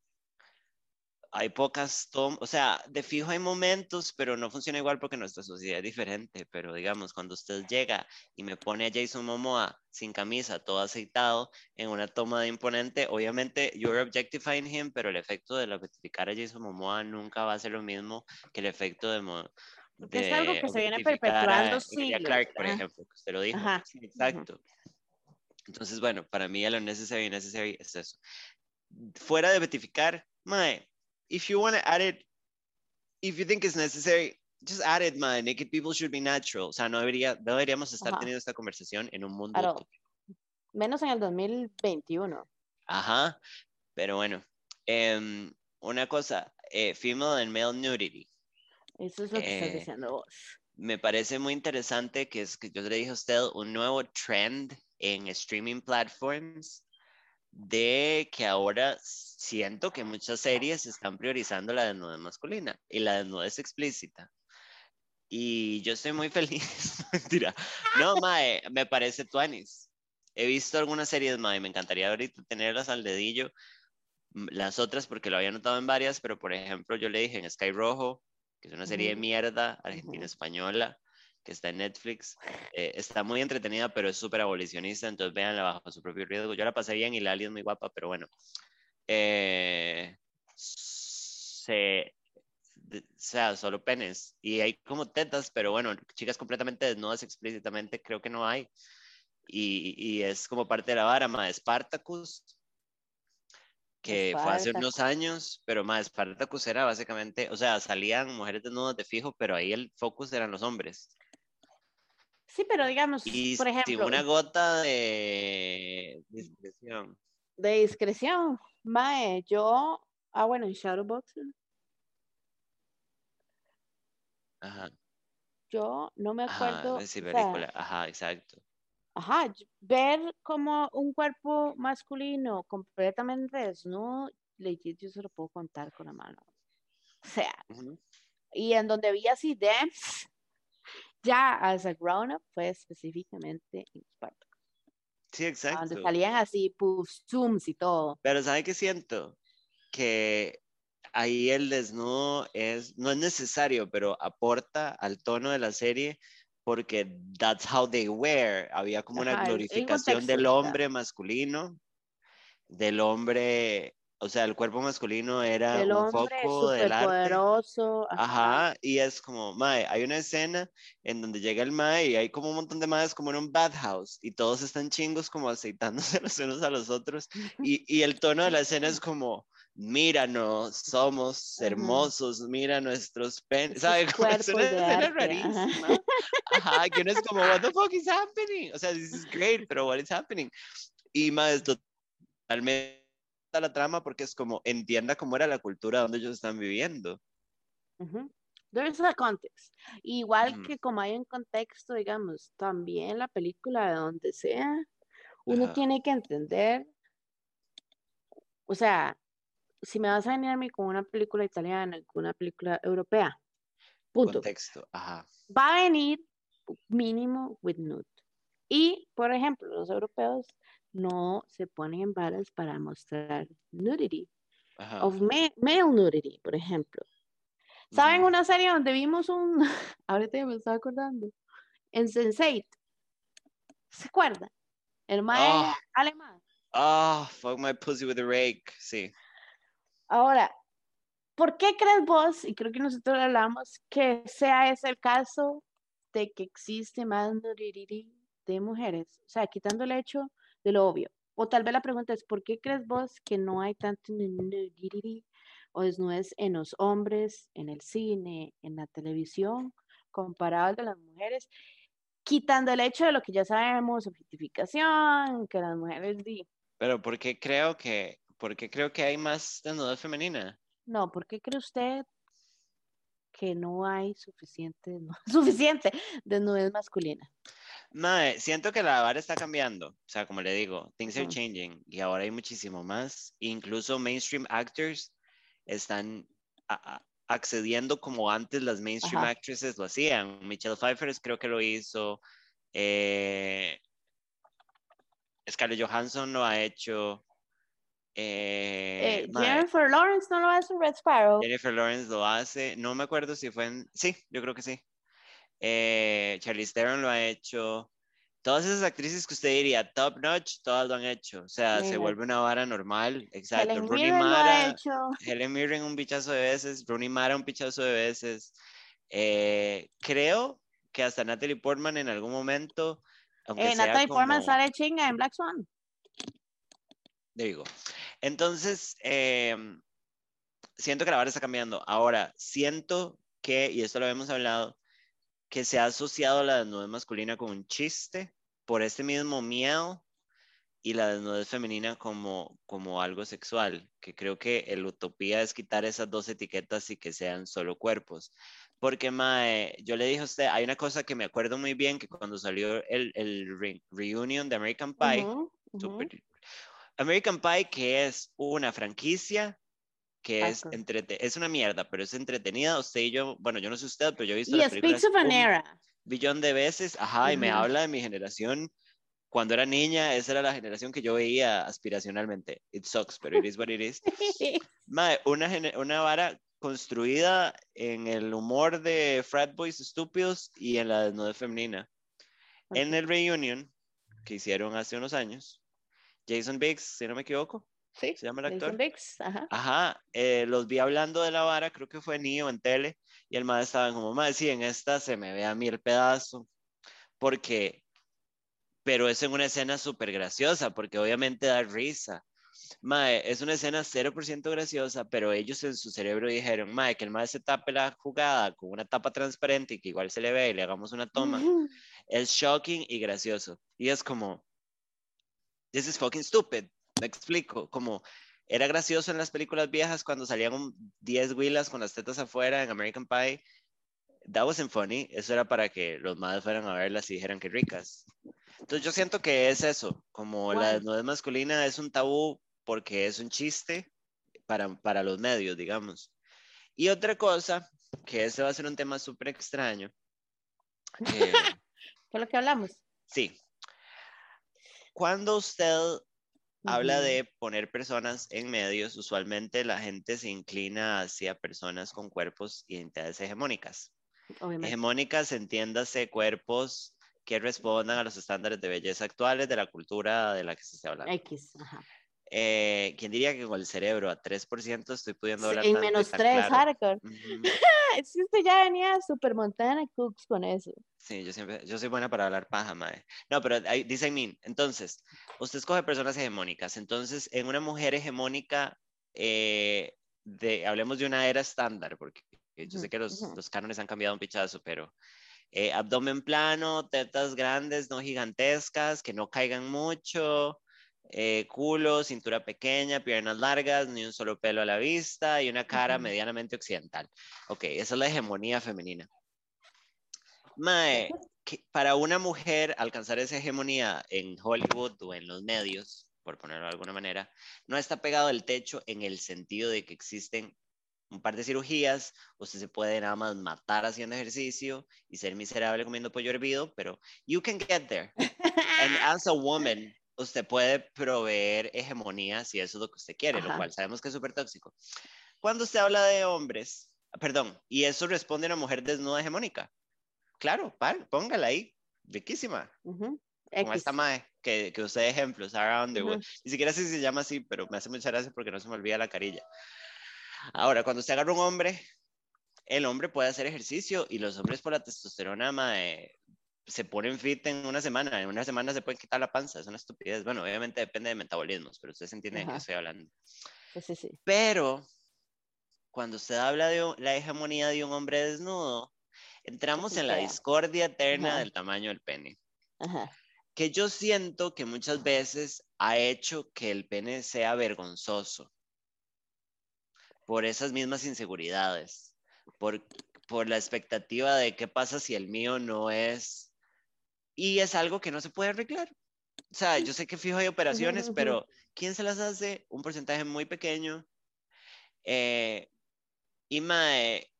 hay pocas tomas, o sea, de fijo hay momentos, pero no funciona igual porque nuestra sociedad es diferente, pero digamos, cuando usted llega y me pone a Jason Momoa sin camisa, todo aceitado, en una toma de imponente, obviamente you're objectifying him, pero el efecto de objetificar a Jason Momoa nunca va a ser lo mismo que el efecto de, es algo que se viene perpetuando siglos. Clark, por ejemplo, que usted lo dijo. exacto. Entonces, bueno, para mí lo necessary y necessary es eso. Fuera de betificar, mae, if you want to add it, if you think it's necessary, just add it, mae. Naked people should be natural. O sea, no, debería, deberíamos estar teniendo esta conversación en un mundo. Claro. Menos en el 2021. Ajá, pero bueno. Um, una cosa, eh, female and male nudity. Eso es lo que estás eh, diciendo vos. Me parece muy interesante que es que yo le dije a usted un nuevo trend en streaming platforms de que ahora siento que muchas series están priorizando la desnudez masculina y la desnudez explícita. Y yo estoy muy feliz. Mentira. No, Mae, me parece tuanis. He visto algunas series, Mae, me encantaría ahorita tenerlas al dedillo. Las otras, porque lo había notado en varias, pero por ejemplo, yo le dije en Sky Rojo, que es una serie de mierda argentina-española que está en Netflix. Eh, está muy entretenida, pero es súper abolicionista, entonces véanla bajo su propio riesgo. Yo la pasé bien y la Ali es muy guapa, pero bueno. Eh, se, o sea, solo penes. Y hay como tetas, pero bueno, chicas completamente desnudas explícitamente, creo que no hay. Y, y es como parte de la vara, más Spartacus, que fue hace unos años, pero más Spartacus era básicamente, o sea, salían mujeres desnudas de fijo, pero ahí el focus eran los hombres. Sí, pero digamos, por ejemplo. una gota de discreción. De discreción. Mae, yo Ah, bueno, en Shadowboxer. Ajá. Yo no me acuerdo. Ajá, sí, o sea, película. Ajá, exacto. Ajá, ver como un cuerpo masculino completamente desnudo, legit, yo se lo puedo contar con la mano. O sea, y en donde vi así dance, ya as a grown up, fue específicamente en Spartacus, Sí, exacto. donde salían así, puff, zooms y todo. Pero ¿sabe qué siento? Que ahí el desnudo es, no es necesario, pero aporta al tono de la serie porque that's how they were. Había como una Ajá, el glorificación del hombre masculino, del hombre, o sea, el cuerpo masculino era El un foco del arte. poderoso, ajá, Ajá, y es como, mae, hay una escena en donde llega el mae y hay como un montón de maes como en un bathhouse y todos están chingos como aceitándose los unos a los otros y, y el tono de la escena es como, míranos, somos Ajá. hermosos, mira nuestros penes, Estos ¿sabe? Como es una escena arte, ajá. rarísima. Ajá, que uno es como, what the fuck is happening? O sea, this is great, pero what is happening? Y más totalmente la trama porque es como, entienda cómo era la cultura donde ellos están viviendo. Ujú. There's a context. Igual Ujú. que como hay un contexto, digamos, también la película de donde sea, uno Ajá. tiene que entender, o sea, si me vas a venir a mí con una película italiana, con una película europea, punto. Contexto, ajá. Va a venir mínimo with nude. Y, por ejemplo, los europeos no se ponen en varas para mostrar nudity, Ajá. of ma- male nudity, por ejemplo. ¿Saben una serie donde vimos un, ahorita ya me estaba acordando, en Sense8? ¿Se acuerda? El Ah. alemán. Ah, fuck my pussy with a rake. Sí. Ahora, ¿por qué crees vos, y creo que nosotros hablamos, que sea ese el caso de que existe más nudity de mujeres? O sea, quitando el hecho de lo obvio. O tal vez la pregunta es, ¿por qué crees vos que no hay tanto o desnudez en los hombres, en el cine, en la televisión, comparado al de las mujeres? Quitando el hecho de lo que ya sabemos, objetificación, que las mujeres di. Pero ¿por qué creo que, por qué creo que hay más desnudez femenina? No, ¿por qué cree usted que no hay suficiente, no, suficiente desnudez masculina? Mae, siento que la vara está cambiando. O sea, como le digo, things are Ujú. changing y ahora hay muchísimo más. Incluso mainstream actors están accediendo como antes las mainstream Ajá. actresses lo hacían. Michelle Pfeiffer creo que lo hizo. eh, Scarlett Johansson lo ha hecho. eh, Eh, Jennifer Lawrence no lo hace en Red Sparrow. Jennifer Lawrence lo hace. No me acuerdo si fue en. Sí, yo creo que sí. Eh, Charlize Theron lo ha hecho. Todas esas actrices que usted diría top notch, todas lo han hecho. O sea, se vuelve una vara normal. Exacto. Helen Rooney Mirren lo ha Mara, hecho. Helen Mirren un pichazo de veces, Rooney Mara un pichazo de veces. Eh, creo que hasta Natalie Portman en algún momento, Eh, Natalie Portman sale chinga en Black Swan. There you go. Entonces, em, siento que la vara está cambiando. Ahora, siento que, y esto lo habíamos hablado, que se ha asociado la desnudez masculina con un chiste por este mismo miedo y la desnudez femenina como, como algo sexual, que creo que el utopía es quitar esas dos etiquetas y que sean solo cuerpos. Porque, mae, yo le dije a usted, hay una cosa que me acuerdo muy bien, que cuando salió el, el re- reunion de American Pie. Super- American Pie, que es una franquicia que es, entrete- es una mierda, pero es entretenida. Usted y yo, bueno, yo no sé usted, pero yo he visto Y las películas of an un era. billón de veces, ajá, y me habla de mi generación. Cuando era niña, esa era la generación que yo veía aspiracionalmente. It sucks, pero it is what it is. Mae, una, una vara construida en el humor de frat boys estúpidos y en la desnudez femenina. En Ok. el reunion que hicieron hace unos años, Jason Biggs, si no me equivoco, Sí, se llama el actor. Biggs, ajá. Ajá, eh, los vi hablando de la vara, creo que fue Neo en tele, y el madre estaba como, madre, sí, en esta se me ve a mí el pedazo, porque, pero es en una escena súper graciosa, porque obviamente da risa. Mae, es una escena 0% graciosa, pero ellos en su cerebro dijeron, mae, que el madre se tape la jugada con una tapa transparente y que igual se le ve y le hagamos una toma, es shocking y gracioso. Y es como, this is fucking stupid. Me explico, como era gracioso en las películas viejas cuando salían 10 huilas con las tetas afuera en American Pie. That wasn't funny. Eso era para que los madres fueran a verlas y dijeran que ricas. Entonces yo siento que es eso, como la desnudez masculina es un tabú porque es un chiste para, para los medios, digamos. Y otra cosa, que ese va a ser un tema súper extraño. Eh, ¿Qué lo que hablamos? Sí. Cuando usted habla de poner personas en medios, usualmente la gente se inclina hacia personas con cuerpos y identidades hegemónicas. Hegemónicas, entiéndase cuerpos que respondan a los estándares de belleza actuales de la cultura de la que se está hablando. X, ajá. Eh, ¿Quién diría que con el cerebro a 3% estoy pudiendo hablar En menos 3, hardcore. es que usted ya venía super Montana Cooks con eso. Sí, yo siempre, yo soy buena para hablar paja, madre. No, pero dice I mean, entonces, usted escoge personas hegemónicas. Entonces, en una mujer hegemónica, eh, de, hablemos de una era estándar, porque yo sé que los, los cánones han cambiado un pichazo, pero eh, abdomen plano, tetas grandes, no gigantescas, que no caigan mucho, eh, culo, cintura pequeña, piernas largas, ni un solo pelo a la vista y una cara medianamente occidental. Ok, esa es la hegemonía femenina. Mae, para una mujer alcanzar esa hegemonía en Hollywood o en los medios, por ponerlo de alguna manera, no está pegado al techo en el sentido de que existen un par de cirugías, usted se puede nada más matar haciendo ejercicio y ser miserable comiendo pollo hervido, pero you can get there. And as a woman, usted puede proveer hegemonía si eso es lo que usted quiere, lo cual sabemos que es súper tóxico. Cuando usted habla de hombres, perdón, y eso responde a una mujer desnuda hegemónica. Claro, póngala ahí, riquísima. Como esta mae que, que usted ejemplos, Around the Ni siquiera sé si se llama así, pero me hace mucha gracia porque no se me olvida la carilla. Ahora, cuando usted agarra un hombre, el hombre puede hacer ejercicio y los hombres por la testosterona mae, se ponen fit en una semana, en una semana se pueden quitar la panza, es una estupidez. Bueno, obviamente depende de metabolismos, pero usted se entiende de qué estoy hablando. Sí, sí, Pero cuando usted habla de la hegemonía de un hombre desnudo, entramos en la discordia eterna del tamaño del pene. Que yo siento que muchas veces ha hecho que el pene sea vergonzoso por esas mismas inseguridades, por, por la expectativa de qué pasa si el mío no es y es algo que no se puede arreglar. O sea, yo sé que fijo hay operaciones, pero ¿quién se las hace? Un porcentaje muy pequeño. Eh, y mae,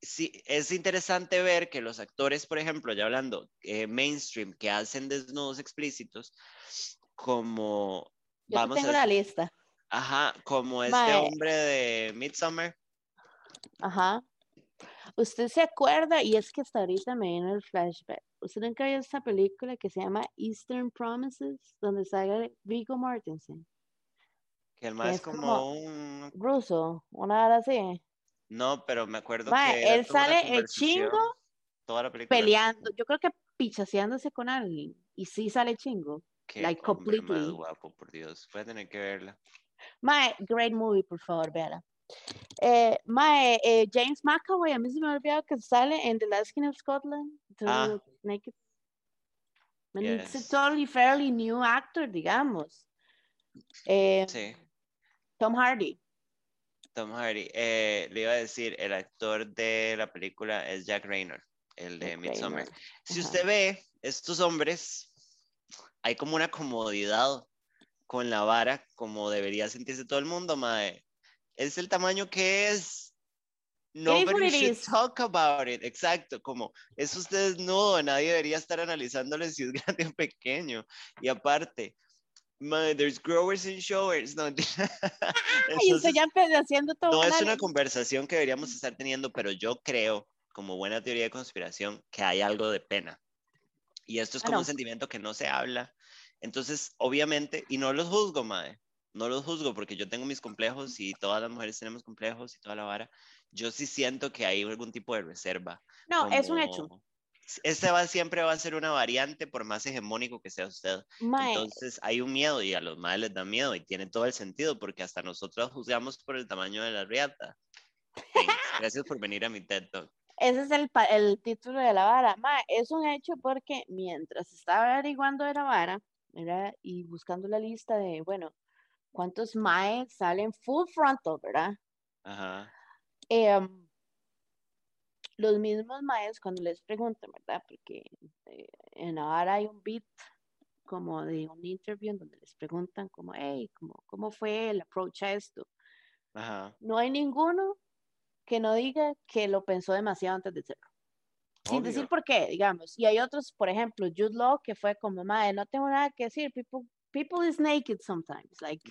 sí, es interesante ver que los actores, por ejemplo, ya hablando eh, mainstream, que hacen desnudos explícitos, como... Yo vamos tengo a, la lista. Ajá, como este hombre de Midsommar. Ajá. Usted se acuerda, y es que hasta ahorita me viene el flashback. ¿Usted nunca vio esta película que se llama Eastern Promises, donde sale Vigo Mortensen? Que el más es como, un ruso, una hora así. No, pero me acuerdo que él sale el chingo toda la película. peleando, yo creo que pichaseándose con alguien y sí sale chingo. Qué like completely. guapo, por Dios. Puede tener que verla. My great movie, por favor, véala. Eh, mae, eh, James McAvoy, a mí se me ha olvidado que sale en The Last King of Scotland. Ah. Naked. Yes. It's a totally fairly new actor, digamos. Eh, sí. Tom Hardy. Tom Hardy. Eh, le iba a decir, el actor de la película es Jack Raynor, el de Midsommar. Si usted ve estos hombres, hay como una comodidad con la vara, como debería sentirse todo el mundo, mae es el tamaño que es. Nobody should talk about it. Exacto, como es usted desnudo, nadie debería estar analizándole si es grande o pequeño. Y aparte, there's growers and showers. No, ya haciendo todo. No es una conversación que deberíamos estar teniendo, pero yo creo, como buena teoría de conspiración, que hay algo de pena. Y esto es como un sentimiento que no se habla. Entonces, obviamente, y no los juzgo, madre no los juzgo porque yo tengo mis complejos y todas las mujeres tenemos complejos y toda la vara. Yo sí siento que hay algún tipo de reserva. No, es un hecho. Este va, siempre va a ser una variante por más hegemónico que sea usted. Entonces hay un miedo y a los madres les da miedo y tiene todo el sentido porque hasta nosotros juzgamos por el tamaño de la riata. Gracias por venir a mi TED Talk. Ese es el, el título de la vara. Ma, es un hecho porque mientras estaba averiguando de la vara, y buscando la lista de, bueno, ¿cuántos maes salen full frontal, verdad? Ajá. Em, los mismos maes cuando les preguntan, ¿verdad? Porque eh, en ahora hay un beat como de un interview en donde les preguntan como, hey, ¿cómo, cómo fue el approach a esto? Ajá. No hay ninguno que no diga que lo pensó demasiado antes de hacerlo. Sin decir por qué, digamos. Y hay otros, por ejemplo, Jude Law, que fue como, madre, no tengo nada que decir, people, people is naked sometimes. Like,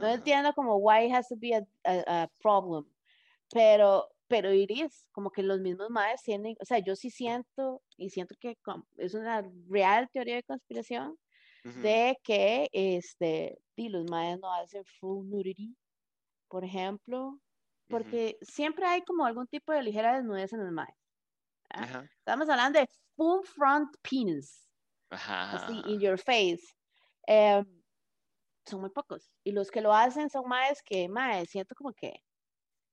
no entiendo como why it has to be a, a- a problem. Pero, pero Iris, como que los mismos madres tienen, o sea, yo sí siento, y siento que es una real teoría de conspiración, de que este, di, los madres no hacen full nudity, por ejemplo, porque siempre hay como algún tipo de ligera desnudez en los madres. ¿ah? Ajá. Estamos hablando de full front penis, así, in your face. Em, son muy pocos. Y los que lo hacen son madres que, madres, siento como que,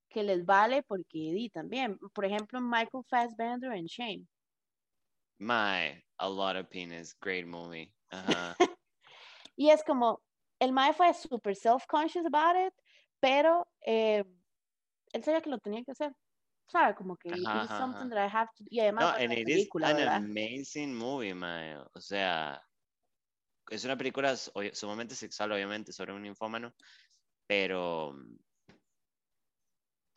que les vale porque también. Por ejemplo, Michael Fassbender en Shame. My, a lot of penis. Great movie. Ajá. Y es como, el mae fue super self-conscious about it, pero eh, él sabía que lo tenía que hacer. ¿Sabe? Como que Ajá, this is ajá, something ajá. that I have to Y además No, and it is película, an ¿verdad? amazing movie, mae. O sea, es una película sumamente sexual, obviamente, sobre un ninfómano, pero mm,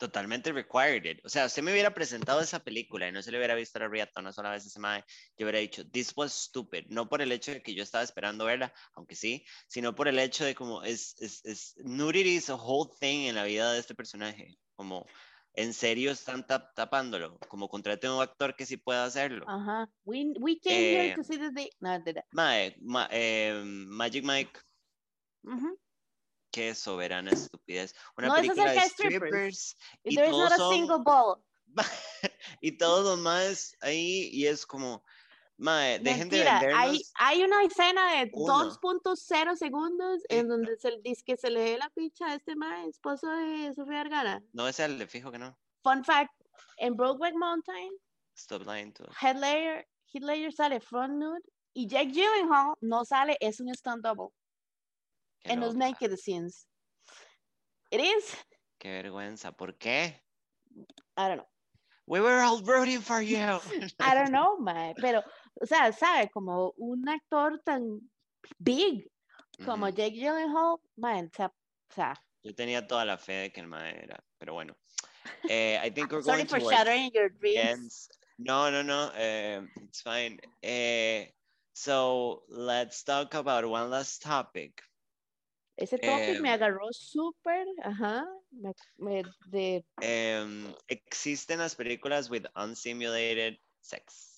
totalmente required it. O sea, usted me hubiera presentado esa película y no se le hubiera visto la riata una sola vez a ese mae, yo hubiera dicho, this was stupid. No por el hecho de que yo estaba esperando verla, aunque sí, sino por el hecho de como es, es, es nudity is a whole thing en la vida de este personaje. Como, en serio están tap- tapándolo. Como contraten a un actor que sí pueda hacerlo. Ajá. We, we came here Eh, to see the... day- No, de- Mae, ma- eh, Magic Mike, Ujú. qué soberana estupidez. Una No es película acerca de strippers. strippers y There is not a son single ball. y todos los más ahí y es como, mae, dejen de hay, hay una escena de uno. 2.0 segundos en donde se dice que se le dé la picha a este mae, esposo de Sofía Vergara. No es el fijo que no. Fun fact, en Brokeback Mountain, Stop lying to Ledger sale front nude y Jake Gyllenhaal no sale, es un stunt double Qué en los naked scenes. It is, qué vergüenza. ¿Por qué? I don't know. We were all rooting for you. I don't know, mae, pero, o sea, sabe, como un actor tan big como. Jake Gyllenhaal, mae, o sea, Yo tenía toda la fe de que el mae era, pero bueno. Eh, I think we're sorry going for shattering your dreams. No, no, no. Uh, it's fine. Uh, so let's talk about one last topic. Ese topic me Em, agarró súper, ajá, me, me- de, Um, existen las películas with unsimulated sex.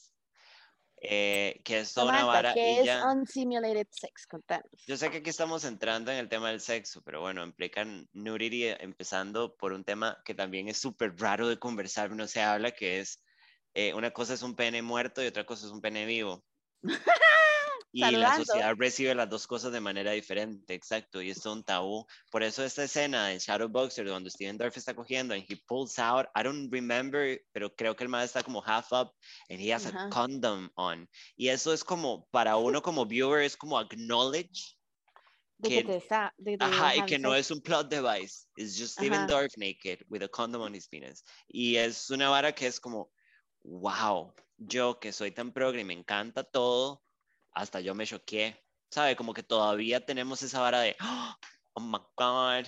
Eh, que es toda una Samantha, vara ¿qué y es ya. unsimulated sex? Contanos. Yo sé que aquí estamos entrando en el tema del sexo, pero bueno, implican nudity eh, empezando por un tema que también es súper raro de conversar, no se habla, que es eh, una cosa es un pene muerto y otra cosa es un pene vivo. Y la Saludando. sociedad recibe las dos cosas de manera diferente, exacto, y es un tabú. Por eso esta escena en Shadowboxer, donde Steven Dorff está cogiendo and he pulls out, I don't remember, pero creo que el man está como half up and he has Ajá. a condom on. Y eso es como, para uno como viewer, es como acknowledge De que está, de, de Ajá, y que no es un plot device. It's just Steven Ajá. Dorff naked with a condom on his penis. Y es una vara que es como, wow, yo que soy tan progre y me encanta todo, hasta yo me choqué. ¿Sabe? Como que todavía tenemos esa vara de, oh my god.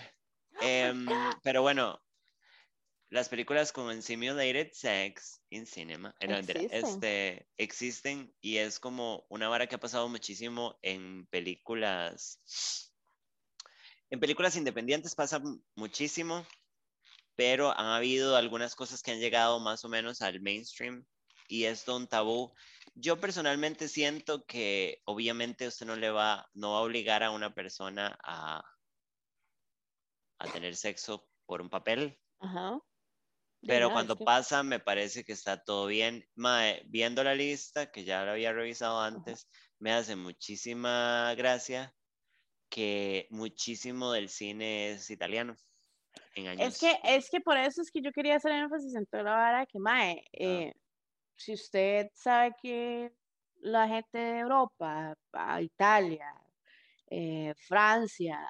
Em, pero bueno, las películas con simulated sex in cinema no, Existen. este, existen y es como una vara que ha pasado muchísimo en películas. En películas independientes pasa muchísimo, pero han habido algunas cosas que han llegado más o menos al mainstream y es todo un tabú. Yo personalmente siento que obviamente usted no le va, no va a obligar a una persona a, a tener sexo por un papel, Ajá. Pero es cuando que- pasa me parece que está todo bien. Mae, viendo la lista, que ya la había revisado antes, me hace muchísima gracia que muchísimo del cine es italiano. En años. Es que, es que por eso es que yo quería hacer énfasis en toda la vara que, mae, eh, si usted sabe que la gente de Europa, a Italia, eh, Francia,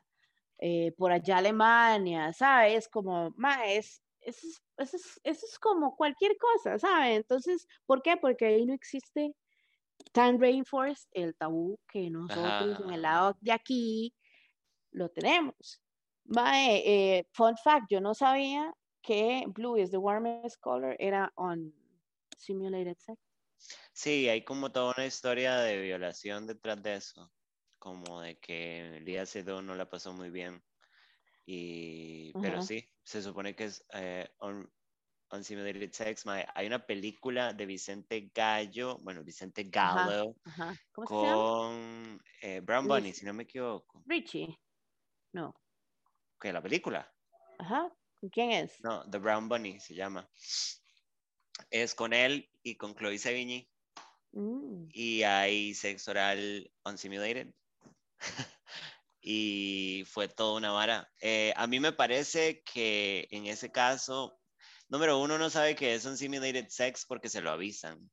eh, por allá Alemania, ¿sabes? Como, ma, es, eso es, como cualquier cosa, ¿sabes? Entonces, ¿por qué? Porque ahí no existe tan rainforest, el tabú que nosotros en el lado de aquí lo tenemos. Mae, eh, fun fact, yo no sabía que blue is the warmest color era on simulated sex. Sí, hay como toda una historia de violación detrás de eso, como de que Lía Sedó no la pasó muy bien. Y, pero sí, se supone que es eh, on, Simulated Sex. hay una película de Vicente Gallo, bueno, Vicente Gallo, con eh, Brown Bunny, si no me equivoco. Richie, no. ¿Qué, la película? Ajá, quién es? No, The Brown Bunny se llama. Es con él y con Chloe Sevigny. Mm. Y hay sexo oral unsimulated. y fue toda una vara. Eh, a mí me parece que en ese caso, número uno no sabe que es unsimulated sex porque se lo avisan.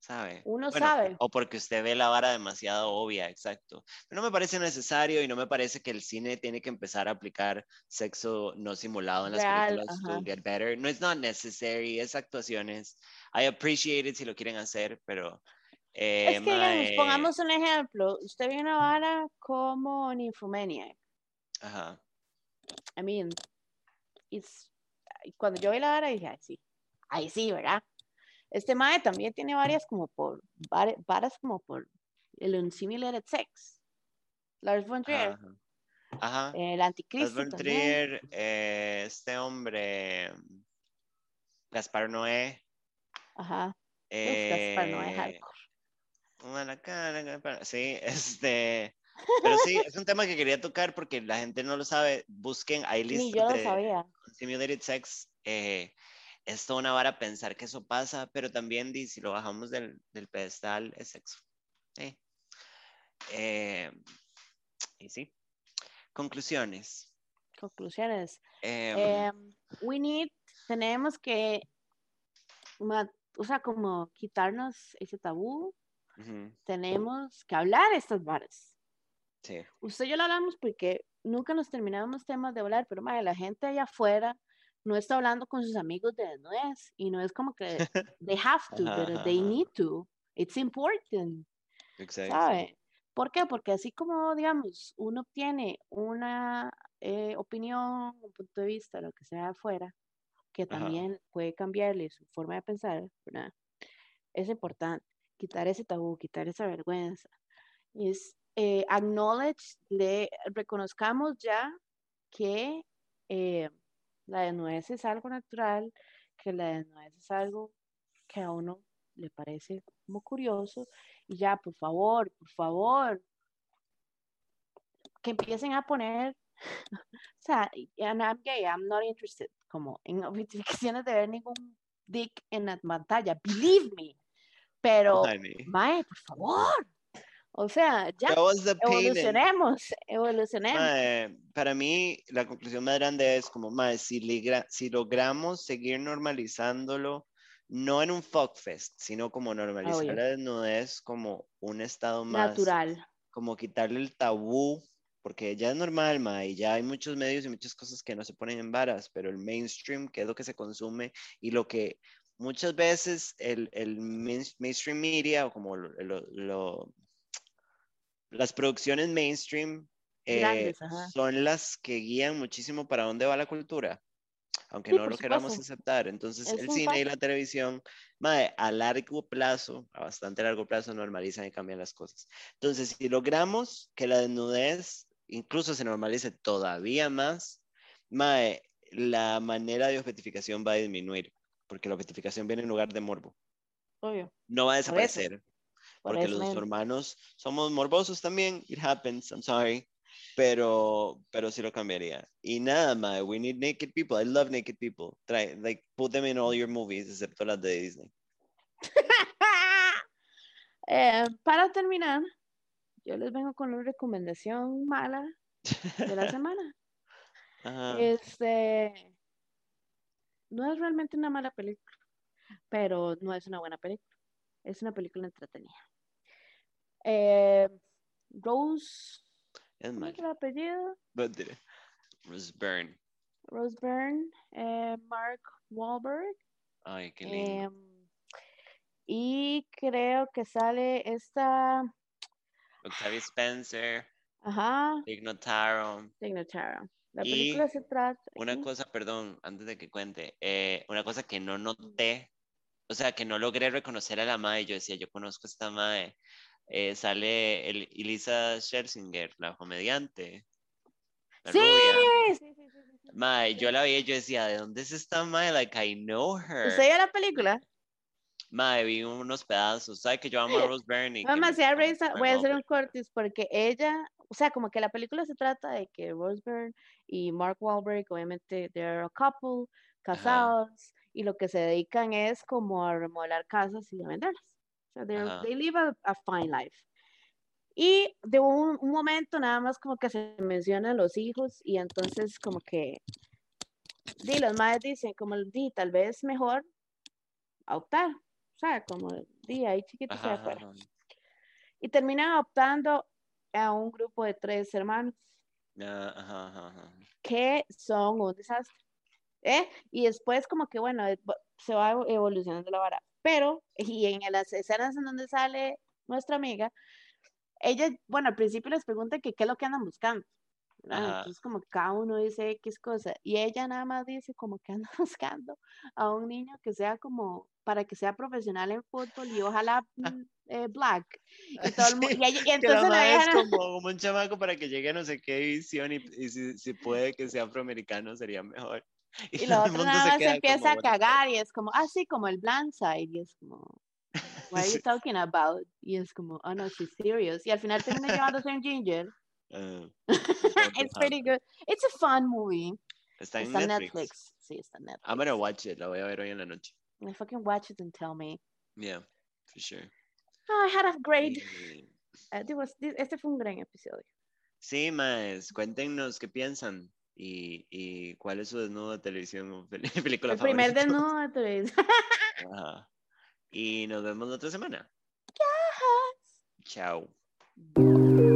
¿Sabe? Uno sabe. O porque usted ve la vara demasiado obvia, exacto. Pero no me parece necesario y no me parece que el cine tiene que empezar a aplicar sexo no simulado en las películas to get better. No es not necessary, es actuaciones. I appreciate it si lo quieren hacer, pero es eh, que, digamos, pongamos un ejemplo. Usted ve una vara como Nymphomaniac. Ajá. I mean, cuando yo vi la vara dije, ay, sí, ahí sí, ¿verdad? Este mae también tiene varias como por, varas como por el Unsimilated Sex. Lars von Trier. Ajá. El anticristo Lars von Trier, eh, este hombre, Gaspar Noé. Ajá. Gaspar Noé hardcore. Una cara, sí, este, pero sí, es un tema que quería tocar porque la gente no lo sabe. Busquen, hay listas Ni yo lo sabía. Simulated Sex. Eh, es toda una vara pensar que eso pasa, pero también si lo bajamos del, del pedestal es sexo. Eh, y sí. Conclusiones. Conclusiones. Em, we need, tenemos que, o sea, como quitarnos ese tabú tenemos que hablar estas varas. Sí. Usted y yo lo hablamos porque nunca nos terminamos temas de hablar, pero la gente allá afuera no está hablando con sus amigos de desnudez y no es como que they have to, pero they need to. It's important. Exacto. ¿Sabe? ¿Por qué? Porque así como, digamos, uno obtiene una eh, opinión, un punto de vista, lo que sea afuera, que también puede cambiarle su forma de pensar, ¿verdad? Es importante quitar ese tabú, quitar esa vergüenza. Es eh, acknowledge, le, reconozcamos ya que eh, la desnudez es algo natural, que la desnudez es algo que a uno le parece muy curioso y ya, por favor, por favor, que empiecen a poner, o sea, and I'm gay, I'm not interested, como en notificaciones de ver ningún dick en la pantalla, believe me, pero, mae, por favor. O sea, ya evolucionemos, evolucionemos. para mí, la conclusión más grande es como, mae, si, si logramos seguir normalizándolo, no en un fuckfest, sino como normalizar la desnudez como un estado más natural. Como quitarle el tabú, porque ya es normal, ma, y ya hay muchos medios y muchas cosas que no se ponen en varas, pero el mainstream, que es lo que se consume y lo que muchas veces el, el mainstream media o como lo, las producciones mainstream eh, son las que guían muchísimo para dónde va la cultura, aunque no lo queramos aceptar. Entonces el cine y la televisión, a largo plazo, a bastante largo plazo, normalizan y cambian las cosas. Entonces, si logramos que la desnudez incluso se normalice todavía más, la manera de objetificación va a disminuir porque la objetificación viene en lugar de morbo. Obvio. No va a desaparecer. porque los hermanos somos morbosos también. It happens, I'm sorry. Pero, pero sí lo cambiaría. Y nada, más, we need naked people. I love naked people. Try, like, put them in all your movies, excepto las de Disney. Eh, para terminar, yo les vengo con una recomendación mala de la semana. Este, no es realmente una mala película, pero no es una buena película. Es una película entretenida. Eh, Rose. Es el apellido? Rose Byrne. Rose Byrne, eh, Mark Wahlberg. Ay, qué lindo. em, y creo que sale esta, Octavia Spencer, ajá, Tig Notaro. Signatara. La Y película se trata. Una cosa, perdón, antes de que cuente, eh, una cosa que no noté, o sea, que no logré reconocer a la madre, yo decía, yo conozco a esta madre, eh, sale el, Elisa Scherzinger, la comediante. La Sí, rubia. sí, sí. Mae, yo la veía y yo decía, ¿de dónde es esta mae? Like, I know her. ¿Usted vio la película? Mae, vi unos pedazos. ¿Sabe que yo amo a Rose risa. Mark Voy a hacer un cortis porque ella, o sea, como que la película se trata de que Rose Byrne y Mark Wahlberg, obviamente, they're a couple, casados, y lo que se dedican es como a remodelar casas y a venderlas. Ajá. they live a, a fine life. Y de un, un momento nada más como que se mencionan los hijos y entonces como que, di, los madres dicen como, di, tal vez mejor adoptar. O sea, como, di, ahí chiquitos ajá, afuera y terminan adoptando a un grupo de tres hermanos Ah, ajá, ajá, ajá. que son un desastre. ¿eh? Y después como que, bueno, es- se va evo- evolucionando la vara. Pero, y en las escenas en donde sale nuestra amiga, ella, bueno, al principio les pregunta que qué es lo que andan buscando. Entonces como cada uno dice X cosa y ella nada más dice como que anda buscando a un niño que sea como para que sea profesional en fútbol y ojalá mm, eh, black y todo el mu- Sí, y, ella- y entonces la es como, como un chamaco para que llegue a no sé qué división y, y si, si puede que sea afroamericano sería mejor. Y todo lo otro nada se más queda empieza como, a cagar y es como, ah, sí, como el blind side. Y es como, what are you talking about? Y es como, oh no, she's serious. Y al final termina llevándose un ginger. Ah, It's pretty good. It's a fun movie. Está en Está Netflix. Netflix. Sí, está en Netflix. I'm gonna watch it. La voy a ver hoy en la noche. I fucking watch it and tell me. Yeah, for sure. Oh, I had a great. Y- uh, it was- this- este fue un gran episodio. Sí, más, cuéntenos qué piensan y, y cuál es su desnudo de televisión o pel- película El primer favorito. desnudo de. Ajá. Y nos vemos la otra semana. Chao. Yes.